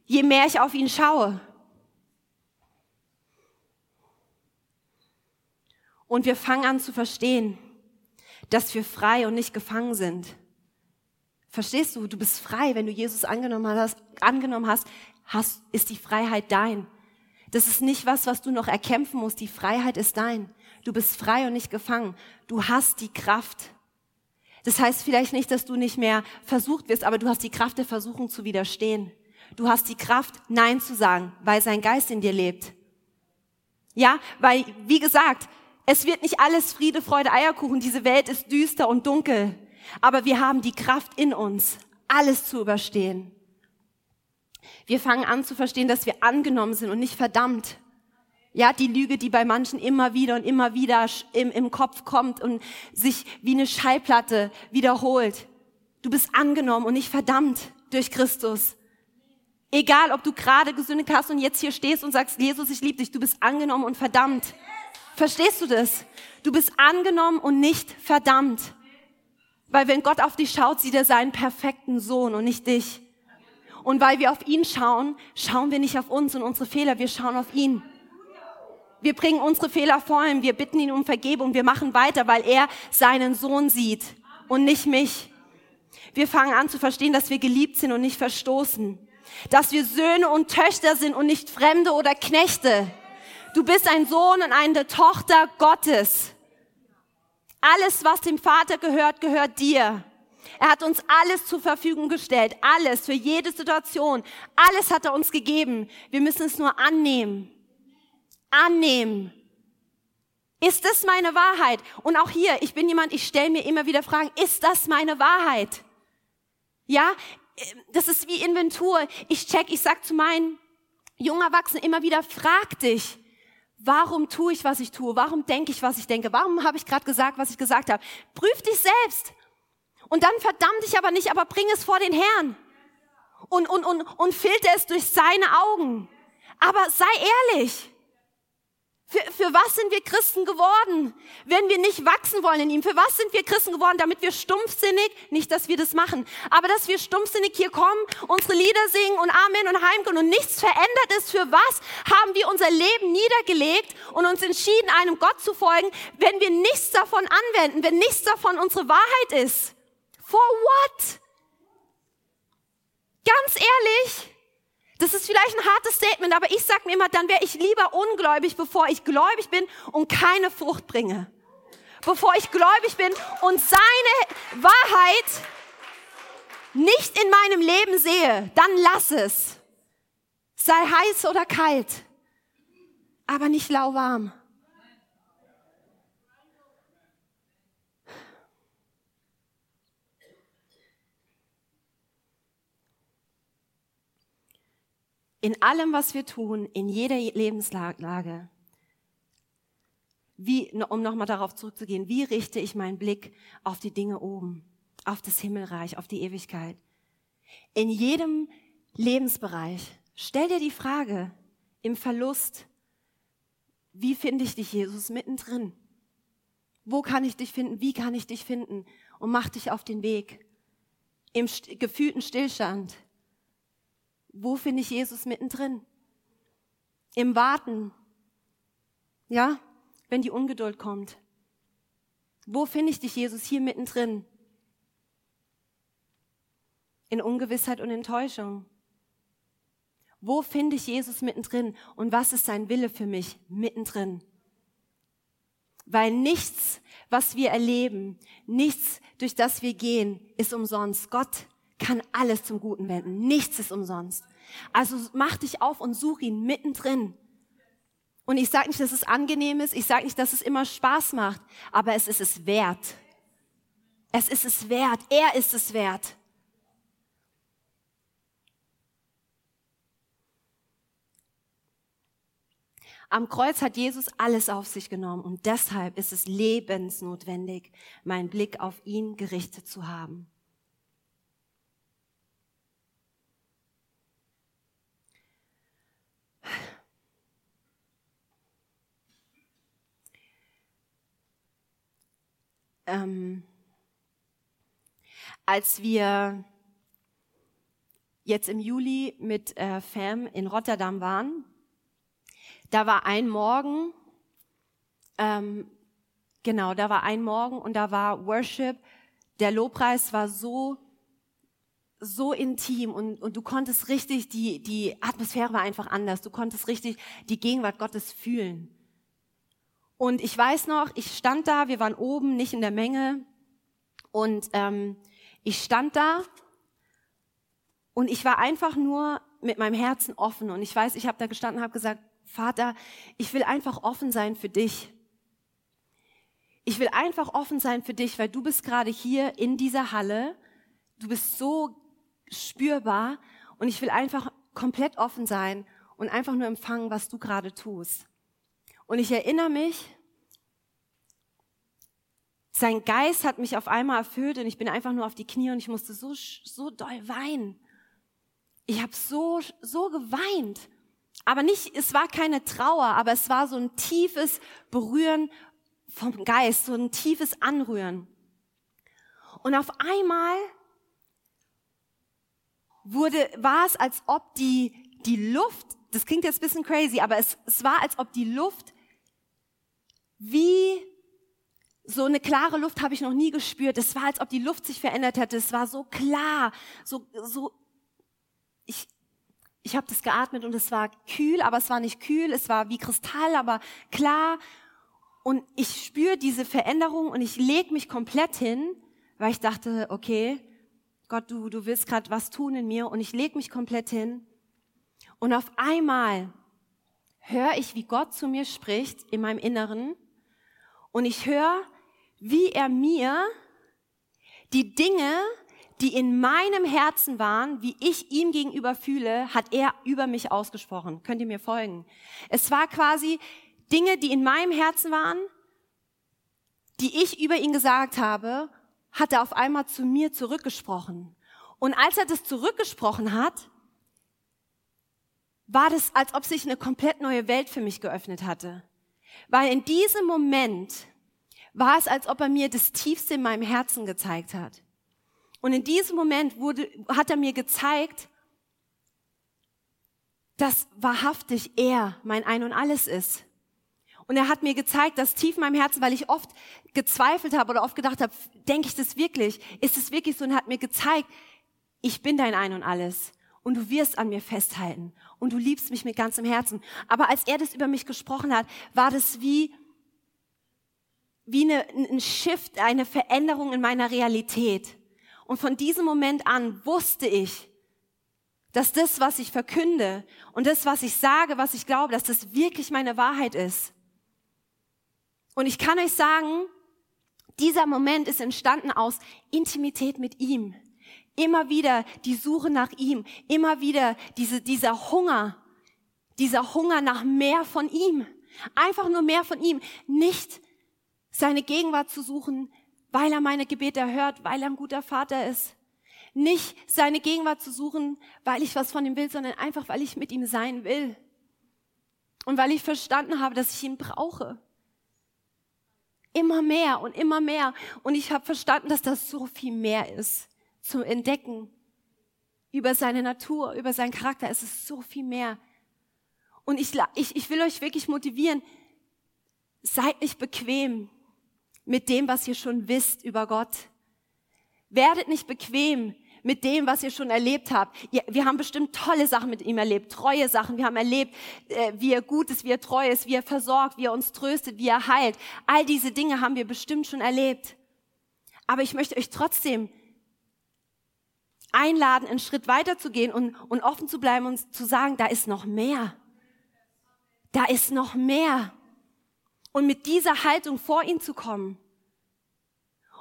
Je mehr ich auf ihn schaue. Und wir fangen an zu verstehen, dass wir frei und nicht gefangen sind. Verstehst du? Du bist frei, wenn du Jesus angenommen hast, angenommen hast, hast ist die Freiheit dein. Das ist nicht was, was du noch erkämpfen musst. Die Freiheit ist dein. Du bist frei und nicht gefangen. Du hast die Kraft. Das heißt vielleicht nicht, dass du nicht mehr versucht wirst, aber du hast die Kraft der Versuchung zu widerstehen. Du hast die Kraft, Nein zu sagen, weil sein Geist in dir lebt. Ja, weil, wie gesagt, es wird nicht alles Friede, Freude, Eierkuchen. Diese Welt ist düster und dunkel. Aber wir haben die Kraft in uns, alles zu überstehen. Wir fangen an zu verstehen, dass wir angenommen sind und nicht verdammt. Ja, die Lüge, die bei manchen immer wieder und immer wieder im, im Kopf kommt und sich wie eine Schallplatte wiederholt. Du bist angenommen und nicht verdammt durch Christus. Egal, ob du gerade gesündigt hast und jetzt hier stehst und sagst, Jesus, ich liebe dich, du bist angenommen und verdammt. Verstehst du das? Du bist angenommen und nicht verdammt. Weil wenn Gott auf dich schaut, sieht er seinen perfekten Sohn und nicht dich. Und weil wir auf ihn schauen, schauen wir nicht auf uns und unsere Fehler, wir schauen auf ihn. Wir bringen unsere Fehler vor ihm, wir bitten ihn um Vergebung, wir machen weiter, weil er seinen Sohn sieht und nicht mich. Wir fangen an zu verstehen, dass wir geliebt sind und nicht verstoßen. Dass wir Söhne und Töchter sind und nicht Fremde oder Knechte. Du bist ein Sohn und eine Tochter Gottes. Alles, was dem Vater gehört, gehört dir. Er hat uns alles zur Verfügung gestellt, alles für jede Situation. Alles hat er uns gegeben. Wir müssen es nur annehmen. Annehmen. Ist das meine Wahrheit? Und auch hier, ich bin jemand, ich stelle mir immer wieder Fragen, ist das meine Wahrheit? Ja, das ist wie Inventur. Ich check, ich sag zu meinen jungen Erwachsenen immer wieder, frag dich, warum tue ich, was ich tue? Warum denke ich, was ich denke? Warum habe ich gerade gesagt, was ich gesagt habe? Prüf dich selbst. Und dann verdamm dich aber nicht, aber bring es vor den Herrn. Und, und, und, und filter es durch seine Augen. Aber sei ehrlich. Für, für was sind wir Christen geworden, wenn wir nicht wachsen wollen in ihm? Für was sind wir Christen geworden? Damit wir stumpfsinnig, nicht, dass wir das machen, aber dass wir stumpfsinnig hier kommen, unsere Lieder singen und Amen und heimgehen und nichts verändert ist. Für was haben wir unser Leben niedergelegt und uns entschieden, einem Gott zu folgen, wenn wir nichts davon anwenden, wenn nichts davon unsere Wahrheit ist? For what? Ganz ehrlich, das ist vielleicht ein hartes Statement, aber ich sage mir immer, dann wäre ich lieber ungläubig, bevor ich gläubig bin und keine Frucht bringe. Bevor ich gläubig bin und seine Wahrheit nicht in meinem Leben sehe, dann lass es. Sei heiß oder kalt, aber nicht lauwarm. In allem, was wir tun, in jeder Lebenslage, wie, um nochmal darauf zurückzugehen, wie richte ich meinen Blick auf die Dinge oben, auf das Himmelreich, auf die Ewigkeit? In jedem Lebensbereich, stell dir die Frage im Verlust, wie finde ich dich, Jesus, mittendrin? Wo kann ich dich finden? Wie kann ich dich finden? Und mach dich auf den Weg. Im gefühlten Stillstand, wo finde ich Jesus mittendrin? Im Warten. Ja, wenn die Ungeduld kommt. Wo finde ich dich, Jesus, hier mittendrin? In Ungewissheit und Enttäuschung. Wo finde ich Jesus mittendrin? Und was ist sein Wille für mich mittendrin? Weil nichts, was wir erleben, nichts, durch das wir gehen, ist umsonst. Gott kann alles zum Guten wenden. Nichts ist umsonst. Also mach dich auf und such ihn mittendrin. Und ich sage nicht, dass es angenehm ist, ich sage nicht, dass es immer Spaß macht, aber es ist es wert. Es ist es wert. Er ist es wert. Am Kreuz hat Jesus alles auf sich genommen und deshalb ist es lebensnotwendig, meinen Blick auf ihn gerichtet zu haben. Ähm, als wir jetzt im Juli mit äh, Fam in Rotterdam waren, da war ein Morgen, ähm, genau, da war ein Morgen und da war Worship, der Lobpreis war so so intim und, und du konntest richtig, die, die Atmosphäre war einfach anders. Du konntest richtig die Gegenwart Gottes fühlen. Und ich weiß noch, ich stand da, wir waren oben, nicht in der Menge. Und ähm, ich stand da und ich war einfach nur mit meinem Herzen offen. Und ich weiß, ich habe da gestanden und habe gesagt, Vater, ich will einfach offen sein für dich. Ich will einfach offen sein für dich, weil du bist gerade hier in dieser Halle. Du bist so spürbar und ich will einfach komplett offen sein und einfach nur empfangen, was du gerade tust. Und ich erinnere mich, sein Geist hat mich auf einmal erfüllt und ich bin einfach nur auf die Knie und ich musste so, so doll weinen. Ich habe so, so geweint. Aber nicht, es war keine Trauer, aber es war so ein tiefes Berühren vom Geist, so ein tiefes Anrühren. Und auf einmal wurde, war es, als ob die, die Luft, das klingt jetzt ein bisschen crazy, aber es, es war, als ob die Luft wie so eine klare Luft habe ich noch nie gespürt. Es war, als ob die Luft sich verändert hätte. Es war so klar, so, so, ich, ich habe das geatmet und es war kühl, aber es war nicht kühl. Es war wie Kristall, aber klar. Und ich spüre diese Veränderung und ich leg mich komplett hin, weil ich dachte, okay, Gott, du, du willst gerade was tun in mir und ich leg mich komplett hin. Und auf einmal höre ich, wie Gott zu mir spricht in meinem Inneren Und ich höre, wie er mir die Dinge, die in meinem Herzen waren, wie ich ihm gegenüber fühle, hat er über mich ausgesprochen. Könnt ihr mir folgen? Es war quasi Dinge, die in meinem Herzen waren, die ich über ihn gesagt habe, hat er auf einmal zu mir zurückgesprochen. Und als er das zurückgesprochen hat, war das, als ob sich eine komplett neue Welt für mich geöffnet hatte. Weil in diesem Moment war es, als ob er mir das Tiefste in meinem Herzen gezeigt hat. Und in diesem Moment wurde, hat er mir gezeigt, dass wahrhaftig er mein Ein und alles ist. Und er hat mir gezeigt, dass tief in meinem Herzen, weil ich oft gezweifelt habe oder oft gedacht habe, denke ich das wirklich? Ist es wirklich so? Und er hat mir gezeigt, ich bin dein Ein und alles. Und du wirst an mir festhalten. Und du liebst mich mit ganzem Herzen. Aber als er das über mich gesprochen hat, war das wie, wie eine, ein Shift, eine Veränderung in meiner Realität. Und von diesem Moment an wusste ich, dass das, was ich verkünde und das, was ich sage, was ich glaube, dass das wirklich meine Wahrheit ist. Und ich kann euch sagen, dieser Moment ist entstanden aus Intimität mit ihm. Immer wieder die Suche nach ihm, immer wieder diese, dieser Hunger, dieser Hunger nach mehr von ihm. Einfach nur mehr von ihm. Nicht seine Gegenwart zu suchen, weil er meine Gebete erhört, weil er ein guter Vater ist. Nicht seine Gegenwart zu suchen, weil ich was von ihm will, sondern einfach, weil ich mit ihm sein will. Und weil ich verstanden habe, dass ich ihn brauche. Immer mehr und immer mehr. Und ich habe verstanden, dass das so viel mehr ist zum Entdecken über seine Natur, über seinen Charakter. Es ist so viel mehr. Und ich, ich, ich will euch wirklich motivieren, seid nicht bequem mit dem, was ihr schon wisst über Gott. Werdet nicht bequem mit dem, was ihr schon erlebt habt. Wir haben bestimmt tolle Sachen mit ihm erlebt, treue Sachen. Wir haben erlebt, äh, wie er gut ist, wie er treu ist, wie er versorgt, wie er uns tröstet, wie er heilt. All diese Dinge haben wir bestimmt schon erlebt. Aber ich möchte euch trotzdem einladen, einen Schritt weiter zu gehen und, und offen zu bleiben und zu sagen, da ist noch mehr. Da ist noch mehr. Und mit dieser Haltung vor ihn zu kommen.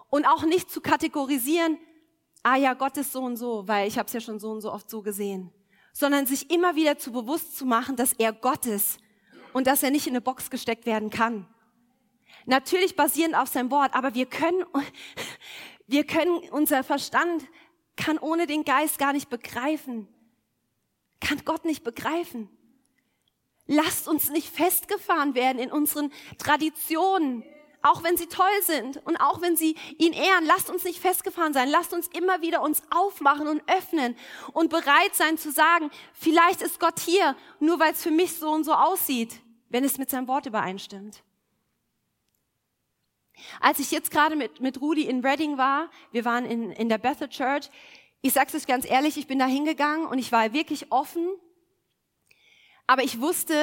Und auch nicht zu kategorisieren, ah ja, Gott ist so und so, weil ich habe es ja schon so und so oft so gesehen, sondern sich immer wieder zu bewusst zu machen, dass er Gott ist und dass er nicht in eine Box gesteckt werden kann. Natürlich basierend auf seinem Wort, aber wir können, wir können, unser Verstand kann ohne den Geist gar nicht begreifen, kann Gott nicht begreifen. Lasst uns nicht festgefahren werden in unseren Traditionen, auch wenn sie toll sind und auch wenn sie ihn ehren, lasst uns nicht festgefahren sein. Lasst uns immer wieder uns aufmachen und öffnen und bereit sein zu sagen, vielleicht ist Gott hier, nur weil es für mich so und so aussieht, wenn es mit seinem Wort übereinstimmt. Als ich jetzt gerade mit, mit Rudi in Reading war, wir waren in, in der Bethel Church, ich sag's euch ganz ehrlich, ich bin da hingegangen und ich war wirklich offen, aber ich wusste,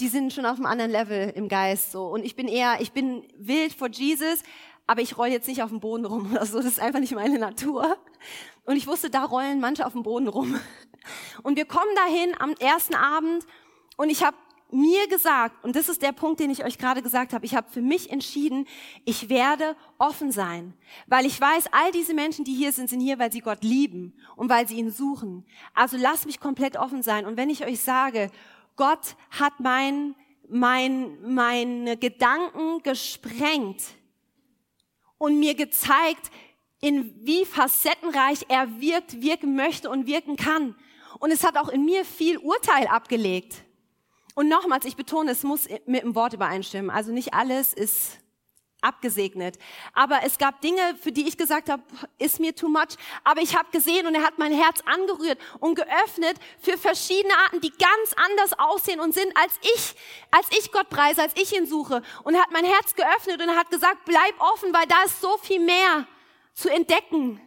die sind schon auf einem anderen Level im Geist so. Und ich bin eher, ich bin wild vor Jesus, aber ich roll jetzt nicht auf dem Boden rum oder so. Das ist einfach nicht meine Natur. Und ich wusste, da rollen manche auf dem Boden rum. Und wir kommen dahin am ersten Abend und ich habe mir gesagt, und das ist der Punkt, den ich euch gerade gesagt habe, ich habe für mich entschieden, ich werde offen sein, weil ich weiß, all diese Menschen, die hier sind, sind hier, weil sie Gott lieben und weil sie ihn suchen. Also lasst mich komplett offen sein. Und wenn ich euch sage, Gott hat mein, mein, meine Gedanken gesprengt und mir gezeigt, in wie facettenreich er wirkt, wirken möchte und wirken kann. Und es hat auch in mir viel Urteil abgelegt. Und nochmals, ich betone, es muss mit dem Wort übereinstimmen. Also nicht alles ist abgesegnet. Aber es gab Dinge, für die ich gesagt habe, ist mir too much. Aber ich habe gesehen und er hat mein Herz angerührt und geöffnet für verschiedene Arten, die ganz anders aussehen und sind, als ich, als ich Gott preise, als ich ihn suche. Und er hat mein Herz geöffnet und er hat gesagt, bleib offen, weil da ist so viel mehr zu entdecken.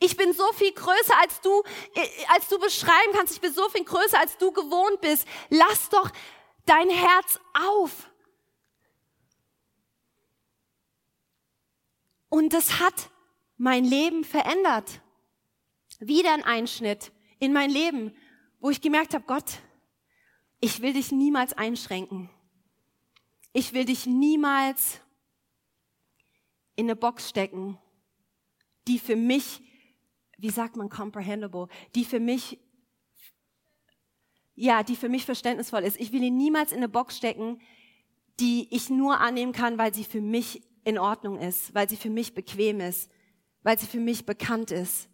Ich bin so viel größer, als du, äh, als du beschreiben kannst. Ich bin so viel größer, als du gewohnt bist. Lass doch dein Herz auf. Und das hat mein Leben verändert. Wieder ein Einschnitt in mein Leben, wo ich gemerkt habe, Gott, ich will dich niemals einschränken. Ich will dich niemals in eine Box stecken, die für mich, wie sagt man, comprehensible, die für mich, ja, die für mich verständnisvoll ist. Ich will ihn niemals in eine Box stecken, die ich nur annehmen kann, weil sie für mich in Ordnung ist, weil sie für mich bequem ist, weil sie für mich bekannt ist.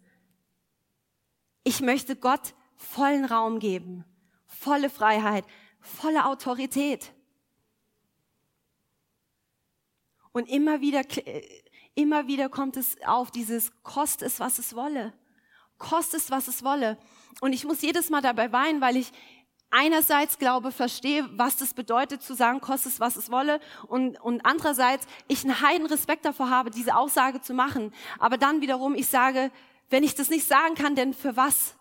Ich möchte Gott vollen Raum geben, volle Freiheit, volle Autorität. Und immer wieder, immer wieder kommt es auf, dieses kost es, was es wolle. Kost es, was es wolle. Und ich muss jedes Mal dabei weinen, weil ich einerseits glaube, verstehe, was das bedeutet, zu sagen, kost es, was es wolle. Und, und andererseits, ich einen heiden Respekt davor habe, diese Aussage zu machen. Aber dann wiederum, ich sage, wenn ich das nicht sagen kann, denn für was?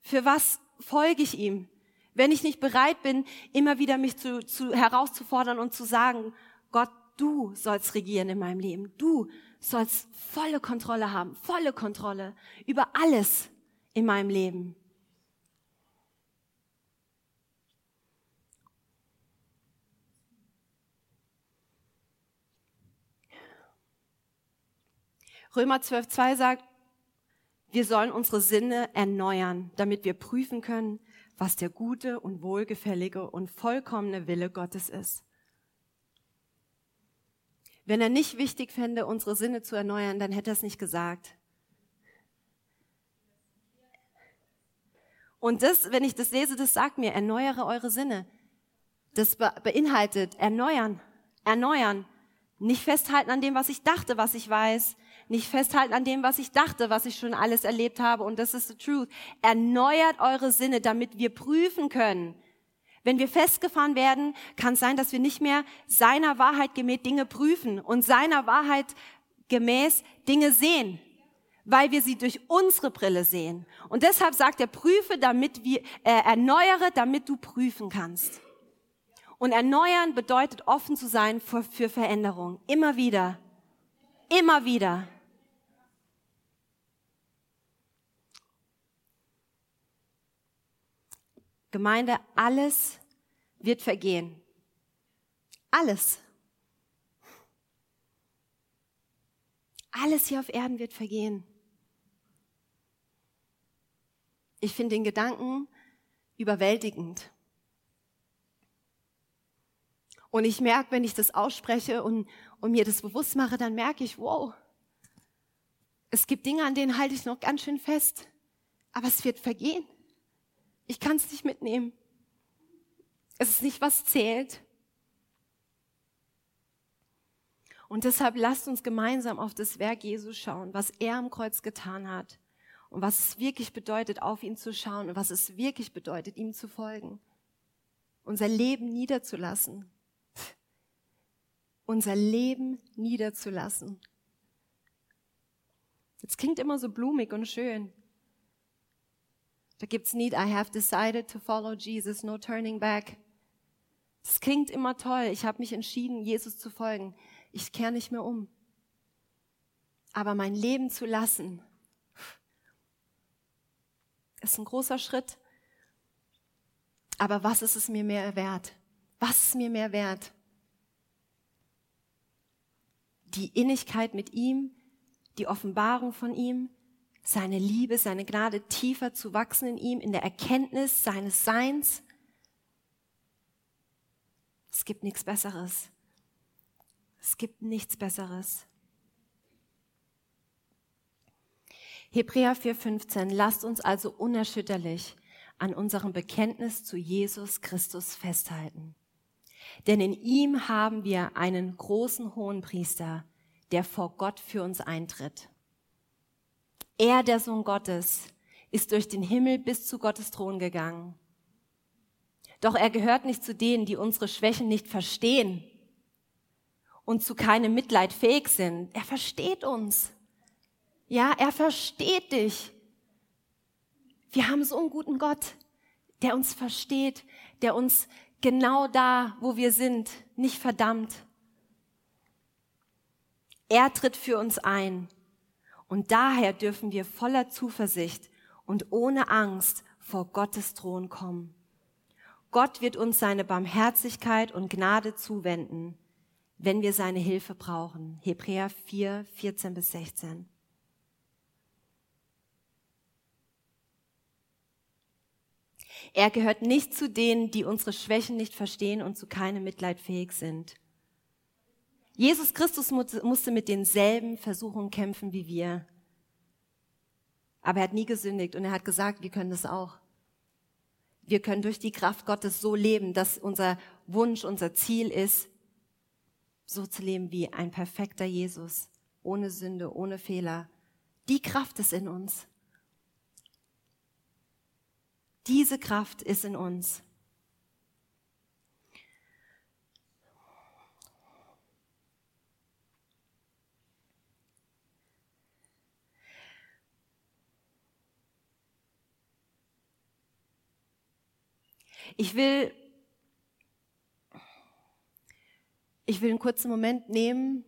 Für was folge ich ihm? Wenn ich nicht bereit bin, immer wieder mich zu, zu, herauszufordern und zu sagen, Gott, du sollst regieren in meinem Leben. Du sollst volle Kontrolle haben, volle Kontrolle über alles in meinem Leben. Römer 12.2 sagt, wir sollen unsere Sinne erneuern, damit wir prüfen können, was der gute und wohlgefällige und vollkommene Wille Gottes ist. Wenn er nicht wichtig fände, unsere Sinne zu erneuern, dann hätte er es nicht gesagt. Und das, wenn ich das lese, das sagt mir, erneuere eure Sinne. Das beinhaltet erneuern, erneuern. Nicht festhalten an dem, was ich dachte, was ich weiß. Nicht festhalten an dem, was ich dachte, was ich schon alles erlebt habe. Und das ist the truth. Erneuert eure Sinne, damit wir prüfen können. Wenn wir festgefahren werden, kann es sein, dass wir nicht mehr seiner Wahrheit gemäß Dinge prüfen und seiner Wahrheit gemäß Dinge sehen, weil wir sie durch unsere Brille sehen. Und deshalb sagt er, prüfe, damit wir, äh, erneuere, damit du prüfen kannst. Und erneuern bedeutet offen zu sein für, für Veränderung. Immer wieder. Immer wieder. Gemeinde, alles wird vergehen. Alles. Alles hier auf Erden wird vergehen. Ich finde den Gedanken überwältigend. Und ich merke, wenn ich das ausspreche und, und mir das bewusst mache, dann merke ich, wow, es gibt Dinge, an denen halte ich noch ganz schön fest, aber es wird vergehen. Ich kann es nicht mitnehmen. Es ist nicht, was zählt. Und deshalb lasst uns gemeinsam auf das Werk Jesu schauen, was er am Kreuz getan hat und was es wirklich bedeutet, auf ihn zu schauen und was es wirklich bedeutet, ihm zu folgen. Unser Leben niederzulassen. Unser Leben niederzulassen. Das klingt immer so blumig und schön. Da gibt's Need, I have decided to follow Jesus, no turning back. Das klingt immer toll. Ich habe mich entschieden, Jesus zu folgen. Ich kehre nicht mehr um. Aber mein Leben zu lassen, ist ein großer Schritt. Aber was ist es mir mehr wert? Was ist mir mehr wert? Die Innigkeit mit ihm, die Offenbarung von ihm, seine Liebe, seine Gnade tiefer zu wachsen in ihm, in der Erkenntnis seines Seins. Es gibt nichts Besseres. Es gibt nichts Besseres. Hebräer 4:15, lasst uns also unerschütterlich an unserem Bekenntnis zu Jesus Christus festhalten. Denn in ihm haben wir einen großen Hohenpriester, der vor Gott für uns eintritt. Er, der Sohn Gottes, ist durch den Himmel bis zu Gottes Thron gegangen. Doch er gehört nicht zu denen, die unsere Schwächen nicht verstehen und zu keinem Mitleid fähig sind. Er versteht uns. Ja, er versteht dich. Wir haben so einen guten Gott, der uns versteht, der uns genau da, wo wir sind, nicht verdammt. Er tritt für uns ein. Und daher dürfen wir voller Zuversicht und ohne Angst vor Gottes Thron kommen. Gott wird uns seine Barmherzigkeit und Gnade zuwenden. wenn wir seine Hilfe brauchen. Hebräer 4, 14 bis 16. Er gehört nicht zu denen, die unsere Schwächen nicht verstehen und zu keinem Mitleid fähig sind. Jesus Christus musste mit denselben Versuchungen kämpfen wie wir. Aber er hat nie gesündigt und er hat gesagt, wir können das auch. Wir können durch die Kraft Gottes so leben, dass unser Wunsch, unser Ziel ist, so zu leben wie ein perfekter Jesus, ohne Sünde, ohne Fehler. Die Kraft ist in uns. Diese Kraft ist in uns. Ich will, ich will einen kurzen Moment nehmen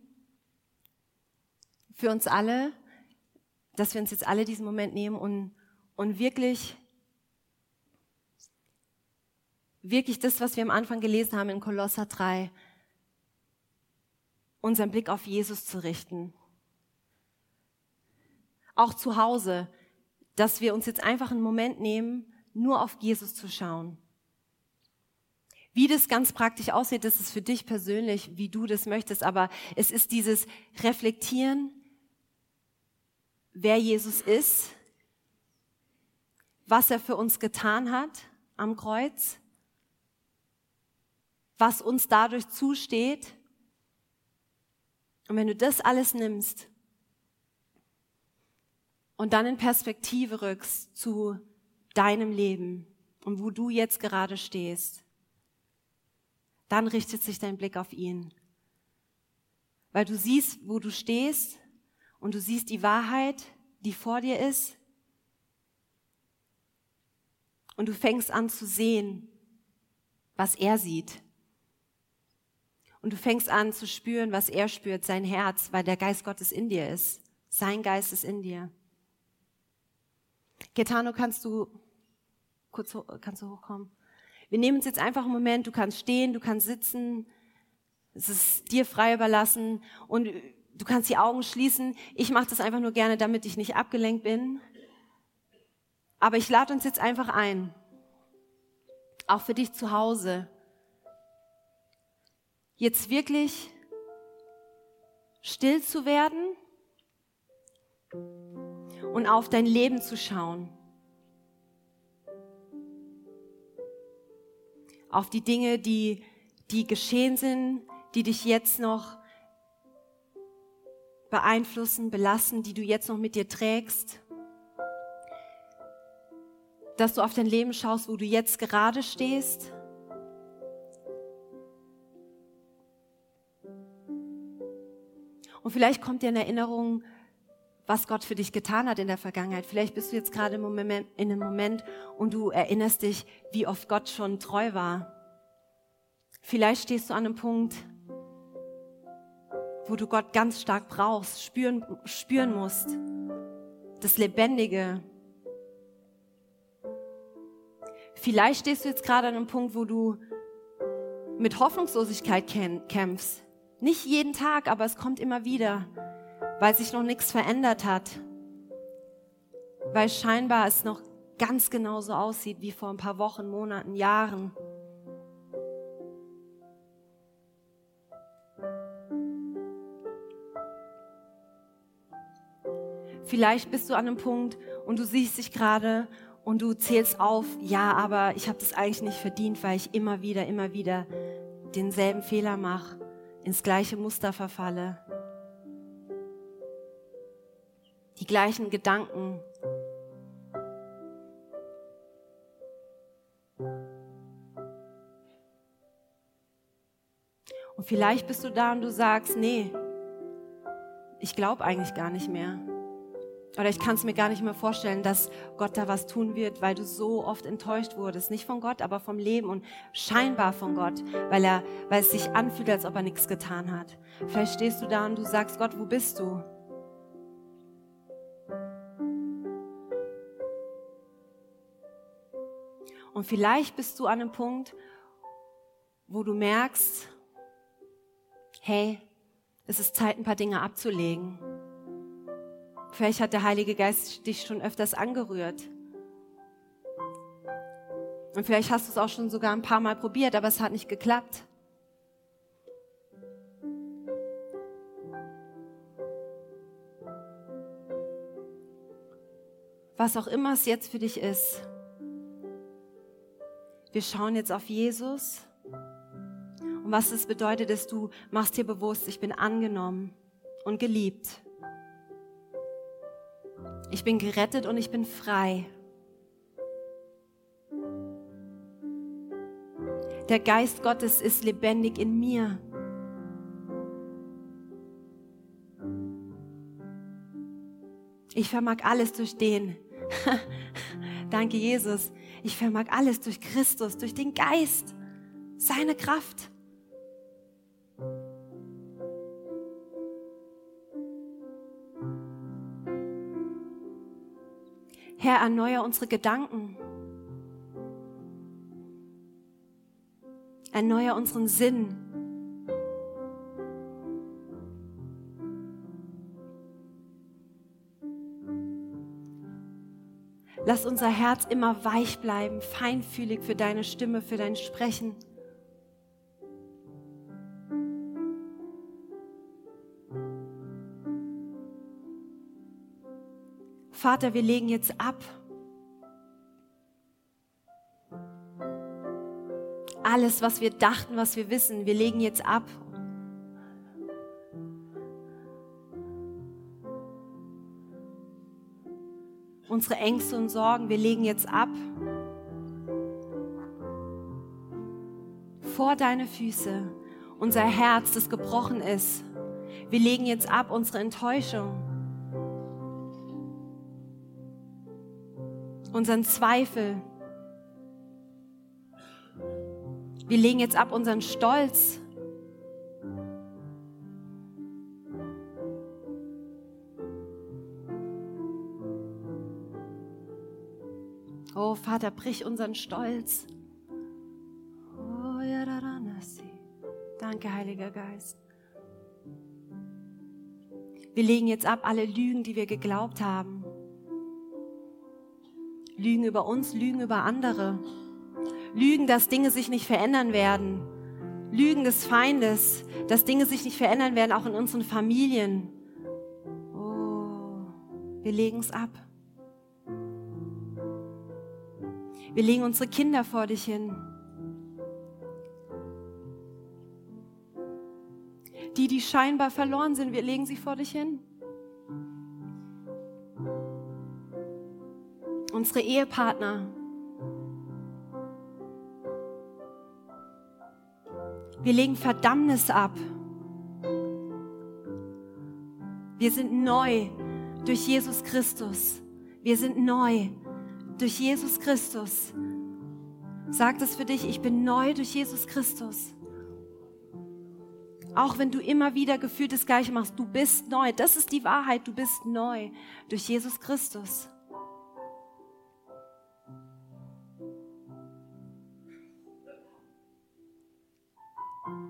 für uns alle, dass wir uns jetzt alle diesen Moment nehmen und, und wirklich wirklich das, was wir am Anfang gelesen haben in Kolosser 3, unseren Blick auf Jesus zu richten. Auch zu Hause, dass wir uns jetzt einfach einen Moment nehmen, nur auf Jesus zu schauen. Wie das ganz praktisch aussieht, das ist für dich persönlich, wie du das möchtest, aber es ist dieses Reflektieren, wer Jesus ist, was er für uns getan hat am Kreuz was uns dadurch zusteht. Und wenn du das alles nimmst und dann in Perspektive rückst zu deinem Leben und wo du jetzt gerade stehst, dann richtet sich dein Blick auf ihn. Weil du siehst, wo du stehst und du siehst die Wahrheit, die vor dir ist. Und du fängst an zu sehen, was er sieht. Und du fängst an zu spüren, was er spürt, sein Herz, weil der Geist Gottes in dir ist. Sein Geist ist in dir. Ketano, kannst du kurz kannst du hochkommen? Wir nehmen uns jetzt einfach einen Moment, du kannst stehen, du kannst sitzen. Es ist dir frei überlassen und du kannst die Augen schließen. Ich mache das einfach nur gerne, damit ich nicht abgelenkt bin. Aber ich lade uns jetzt einfach ein, auch für dich zu Hause, jetzt wirklich still zu werden und auf dein Leben zu schauen. Auf die Dinge, die, die geschehen sind, die dich jetzt noch beeinflussen, belassen, die du jetzt noch mit dir trägst. Dass du auf dein Leben schaust, wo du jetzt gerade stehst Und vielleicht kommt dir in Erinnerung, was Gott für dich getan hat in der Vergangenheit. Vielleicht bist du jetzt gerade im Moment, in einem Moment und du erinnerst dich, wie oft Gott schon treu war. Vielleicht stehst du an einem Punkt, wo du Gott ganz stark brauchst, spüren, spüren musst. Das Lebendige. Vielleicht stehst du jetzt gerade an einem Punkt, wo du mit Hoffnungslosigkeit kämpfst. Nicht jeden Tag, aber es kommt immer wieder, weil sich noch nichts verändert hat. Weil scheinbar es noch ganz genauso aussieht wie vor ein paar Wochen, Monaten, Jahren. Vielleicht bist du an einem Punkt und du siehst dich gerade und du zählst auf, ja, aber ich habe das eigentlich nicht verdient, weil ich immer wieder, immer wieder denselben Fehler mache ins gleiche Muster verfalle, die gleichen Gedanken. Und vielleicht bist du da und du sagst, nee, ich glaube eigentlich gar nicht mehr. Oder ich kann es mir gar nicht mehr vorstellen, dass Gott da was tun wird, weil du so oft enttäuscht wurdest. Nicht von Gott, aber vom Leben und scheinbar von Gott, weil, er, weil es sich anfühlt, als ob er nichts getan hat. Vielleicht stehst du da und du sagst, Gott, wo bist du? Und vielleicht bist du an einem Punkt, wo du merkst, hey, es ist Zeit, ein paar Dinge abzulegen. Vielleicht hat der Heilige Geist dich schon öfters angerührt. Und vielleicht hast du es auch schon sogar ein paar Mal probiert, aber es hat nicht geklappt. Was auch immer es jetzt für dich ist. Wir schauen jetzt auf Jesus. Und was es bedeutet, ist, du machst dir bewusst, ich bin angenommen und geliebt. Ich bin gerettet und ich bin frei. Der Geist Gottes ist lebendig in mir. Ich vermag alles durch den. Danke, Jesus. Ich vermag alles durch Christus, durch den Geist, seine Kraft. Herr, erneuer unsere Gedanken. Erneuer unseren Sinn. Lass unser Herz immer weich bleiben, feinfühlig für deine Stimme, für dein Sprechen. Vater, wir legen jetzt ab. Alles, was wir dachten, was wir wissen, wir legen jetzt ab. Unsere Ängste und Sorgen, wir legen jetzt ab. Vor deine Füße. Unser Herz, das gebrochen ist. Wir legen jetzt ab unsere Enttäuschung. unseren Zweifel. Wir legen jetzt ab unseren Stolz. Oh Vater, brich unseren Stolz. Oh, Danke, Heiliger Geist. Wir legen jetzt ab alle Lügen, die wir geglaubt haben. Lügen über uns, Lügen über andere. Lügen, dass Dinge sich nicht verändern werden. Lügen des Feindes, dass Dinge sich nicht verändern werden, auch in unseren Familien. Oh, wir legen es ab. Wir legen unsere Kinder vor dich hin. Die, die scheinbar verloren sind, wir legen sie vor dich hin. unsere Ehepartner. Wir legen Verdammnis ab. Wir sind neu durch Jesus Christus. Wir sind neu durch Jesus Christus. Sag das für dich, ich bin neu durch Jesus Christus. Auch wenn du immer wieder gefühlt das Gleiche machst, du bist neu. Das ist die Wahrheit, du bist neu durch Jesus Christus.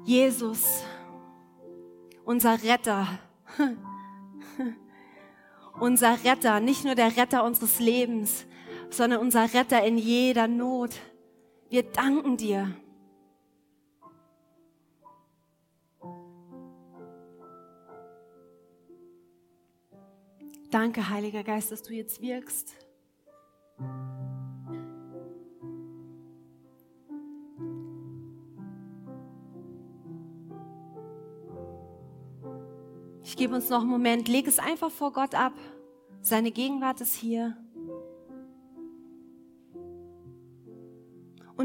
Jesus, unser Retter, unser Retter, nicht nur der Retter unseres Lebens, sondern unser Retter in jeder Not. Wir danken dir. Danke, Heiliger Geist, dass du jetzt wirkst. Ich gebe uns noch einen Moment, leg es einfach vor Gott ab. Seine Gegenwart ist hier.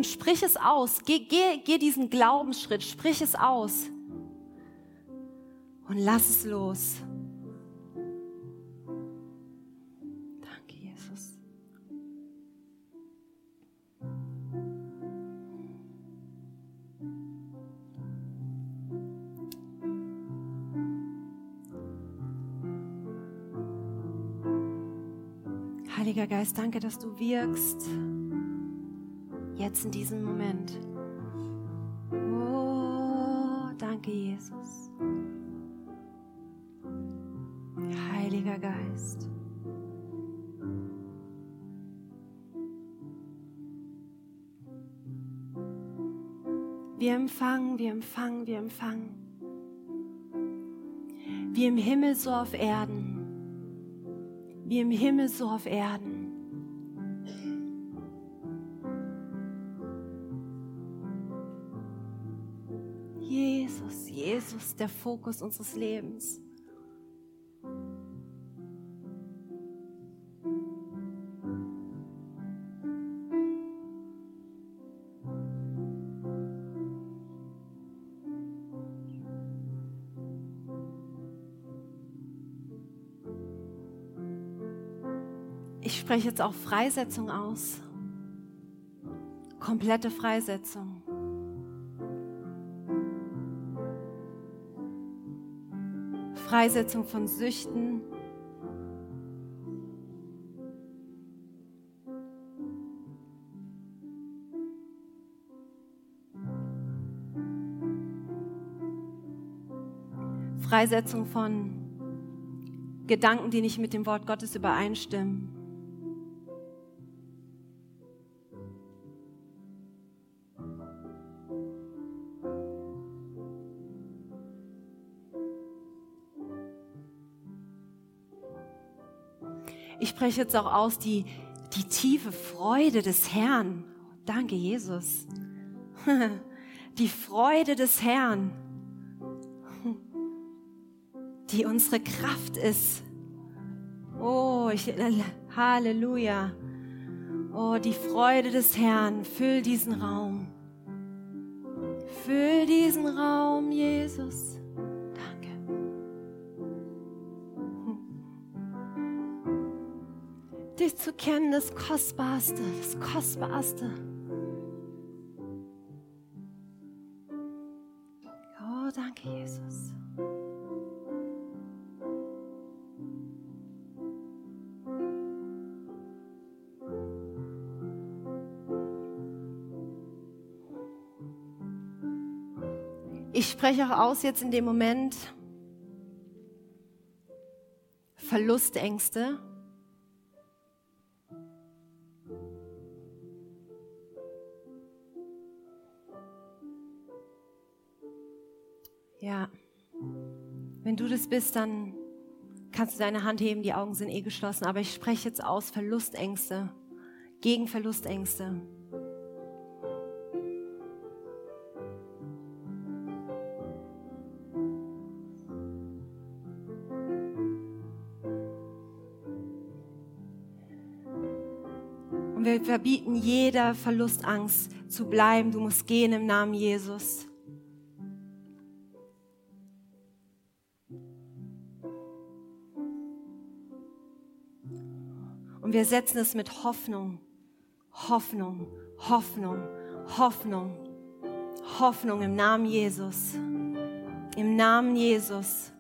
Und sprich es aus. Geh, geh, geh diesen Glaubensschritt, sprich es aus. Und lass es los. Heiliger Geist, danke, dass du wirkst. Jetzt in diesem Moment. Oh, danke. Danke, Jesus. Heiliger Geist. Wir empfangen, wir empfangen, wir empfangen. Wie im Himmel so auf Erden. Wie im Himmel so auf Erden. Jesus, der Fokus unseres Lebens. Ich spreche jetzt auch Freisetzung aus. Komplette Freisetzung. Freisetzung von Süchten. Freisetzung von Gedanken, die nicht mit dem Wort Gottes übereinstimmen. Spreche jetzt auch aus die, die tiefe Freude des Herrn. Danke, Jesus. Die Freude des Herrn, die unsere Kraft ist. Oh, ich, Halleluja. Oh, die Freude des Herrn, füll diesen Raum. Füll diesen Raum, Jesus. Zu kennen, das Kostbarste, das Kostbarste. Oh, danke, Jesus. Ich spreche auch aus jetzt in dem Moment Verlustängste. Wenn du das bist, dann kannst du deine Hand heben, die Augen sind eh geschlossen, aber ich spreche jetzt aus Verlustängste, gegen Verlustängste. Und wir verbieten jeder Verlustangst zu bleiben. Du musst gehen im Namen Jesus. Wir setzen es mit Hoffnung, Hoffnung, Hoffnung, Hoffnung, Hoffnung im Namen Jesus. Im Namen Jesus.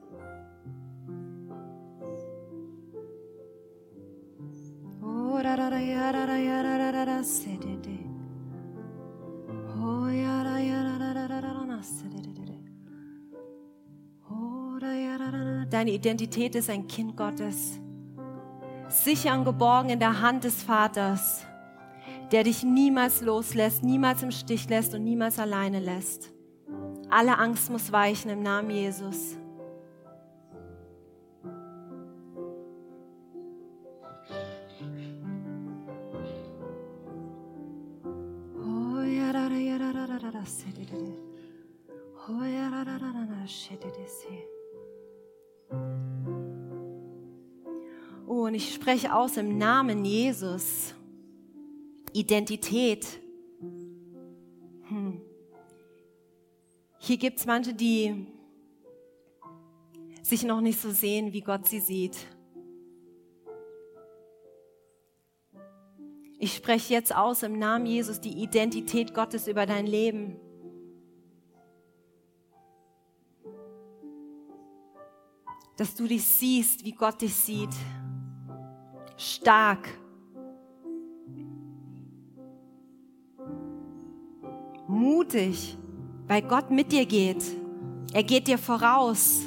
Deine Identität ist ein Kind Gottes sicher und geborgen in der Hand des Vaters, der dich niemals loslässt, niemals im Stich lässt und niemals alleine lässt. Alle Angst muss weichen im Namen Jesus. Spreche aus im Namen Jesus. Identität. Hm. Hier gibt es manche, die sich noch nicht so sehen, wie Gott sie sieht. Ich spreche jetzt aus im Namen Jesus die Identität Gottes über dein Leben. Dass du dich siehst, wie Gott dich sieht stark. Mutig, weil Gott mit dir geht. Er geht dir voraus.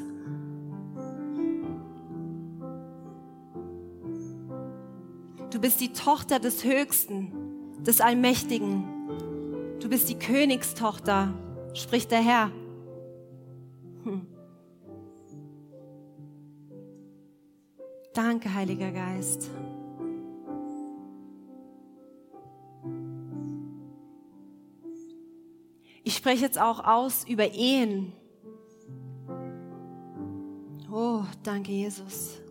Du bist die Tochter des Höchsten, des Allmächtigen. Du bist die Königstochter, spricht der Herr. Hm. Danke, Heiliger Geist. Ich spreche jetzt auch aus über Ehen. Oh, danke, Jesus.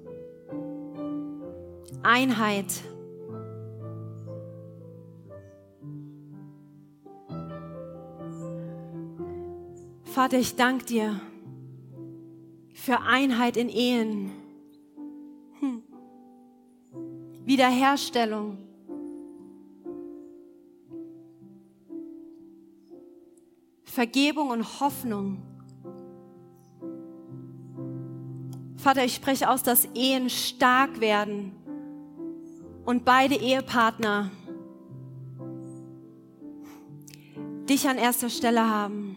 Einheit. Vater, ich danke dir für Einheit in Ehen. Wiederherstellung. Vergebung und Hoffnung. Vater, ich spreche aus, dass Ehen stark werden und beide Ehepartner dich an erster Stelle haben.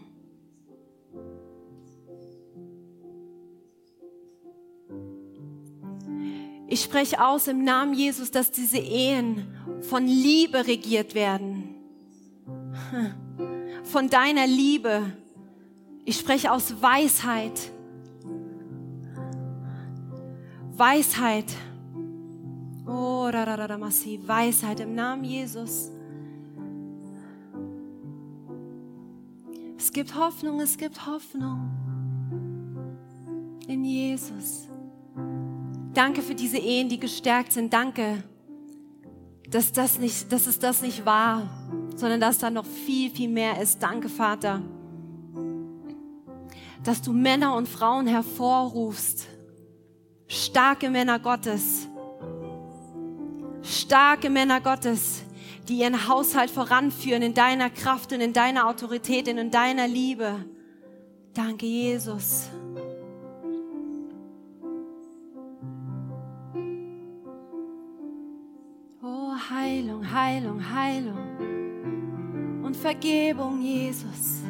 Ich spreche aus im Namen Jesus, dass diese Ehen von Liebe regiert werden. Von deiner Liebe. Ich spreche aus Weisheit. Weisheit. Oh, da, da, da, da, massiv. Weisheit im Namen Jesus. Es gibt Hoffnung, es gibt Hoffnung. In Jesus. Danke für diese Ehen, die gestärkt sind. Danke, dass, das nicht, dass es das nicht war, sondern dass da noch viel, viel mehr ist. Danke, Vater, dass du Männer und Frauen hervorrufst starke Männer Gottes, starke Männer Gottes, die ihren Haushalt voranführen in deiner Kraft und in deiner Autorität und in deiner Liebe. Danke, Jesus. Heilung, Heilung, Heilung und Vergebung, Jesus.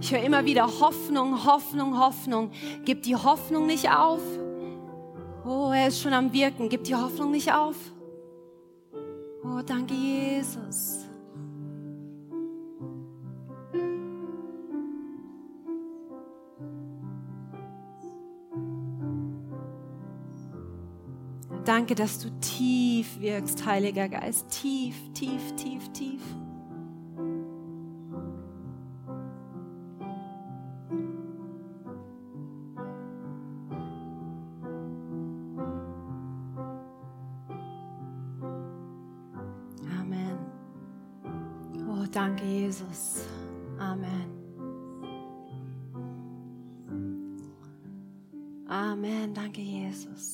Ich höre immer wieder Hoffnung, Hoffnung, Hoffnung. Gib die Hoffnung nicht auf. Oh, er ist schon am Wirken. Gib die Hoffnung nicht auf. Oh, danke, Jesus. Danke, dass du tief wirkst, Heiliger Geist. Tief, tief, tief, tief. Danke, Jesus. Amen. Amen. Danke, Jesus.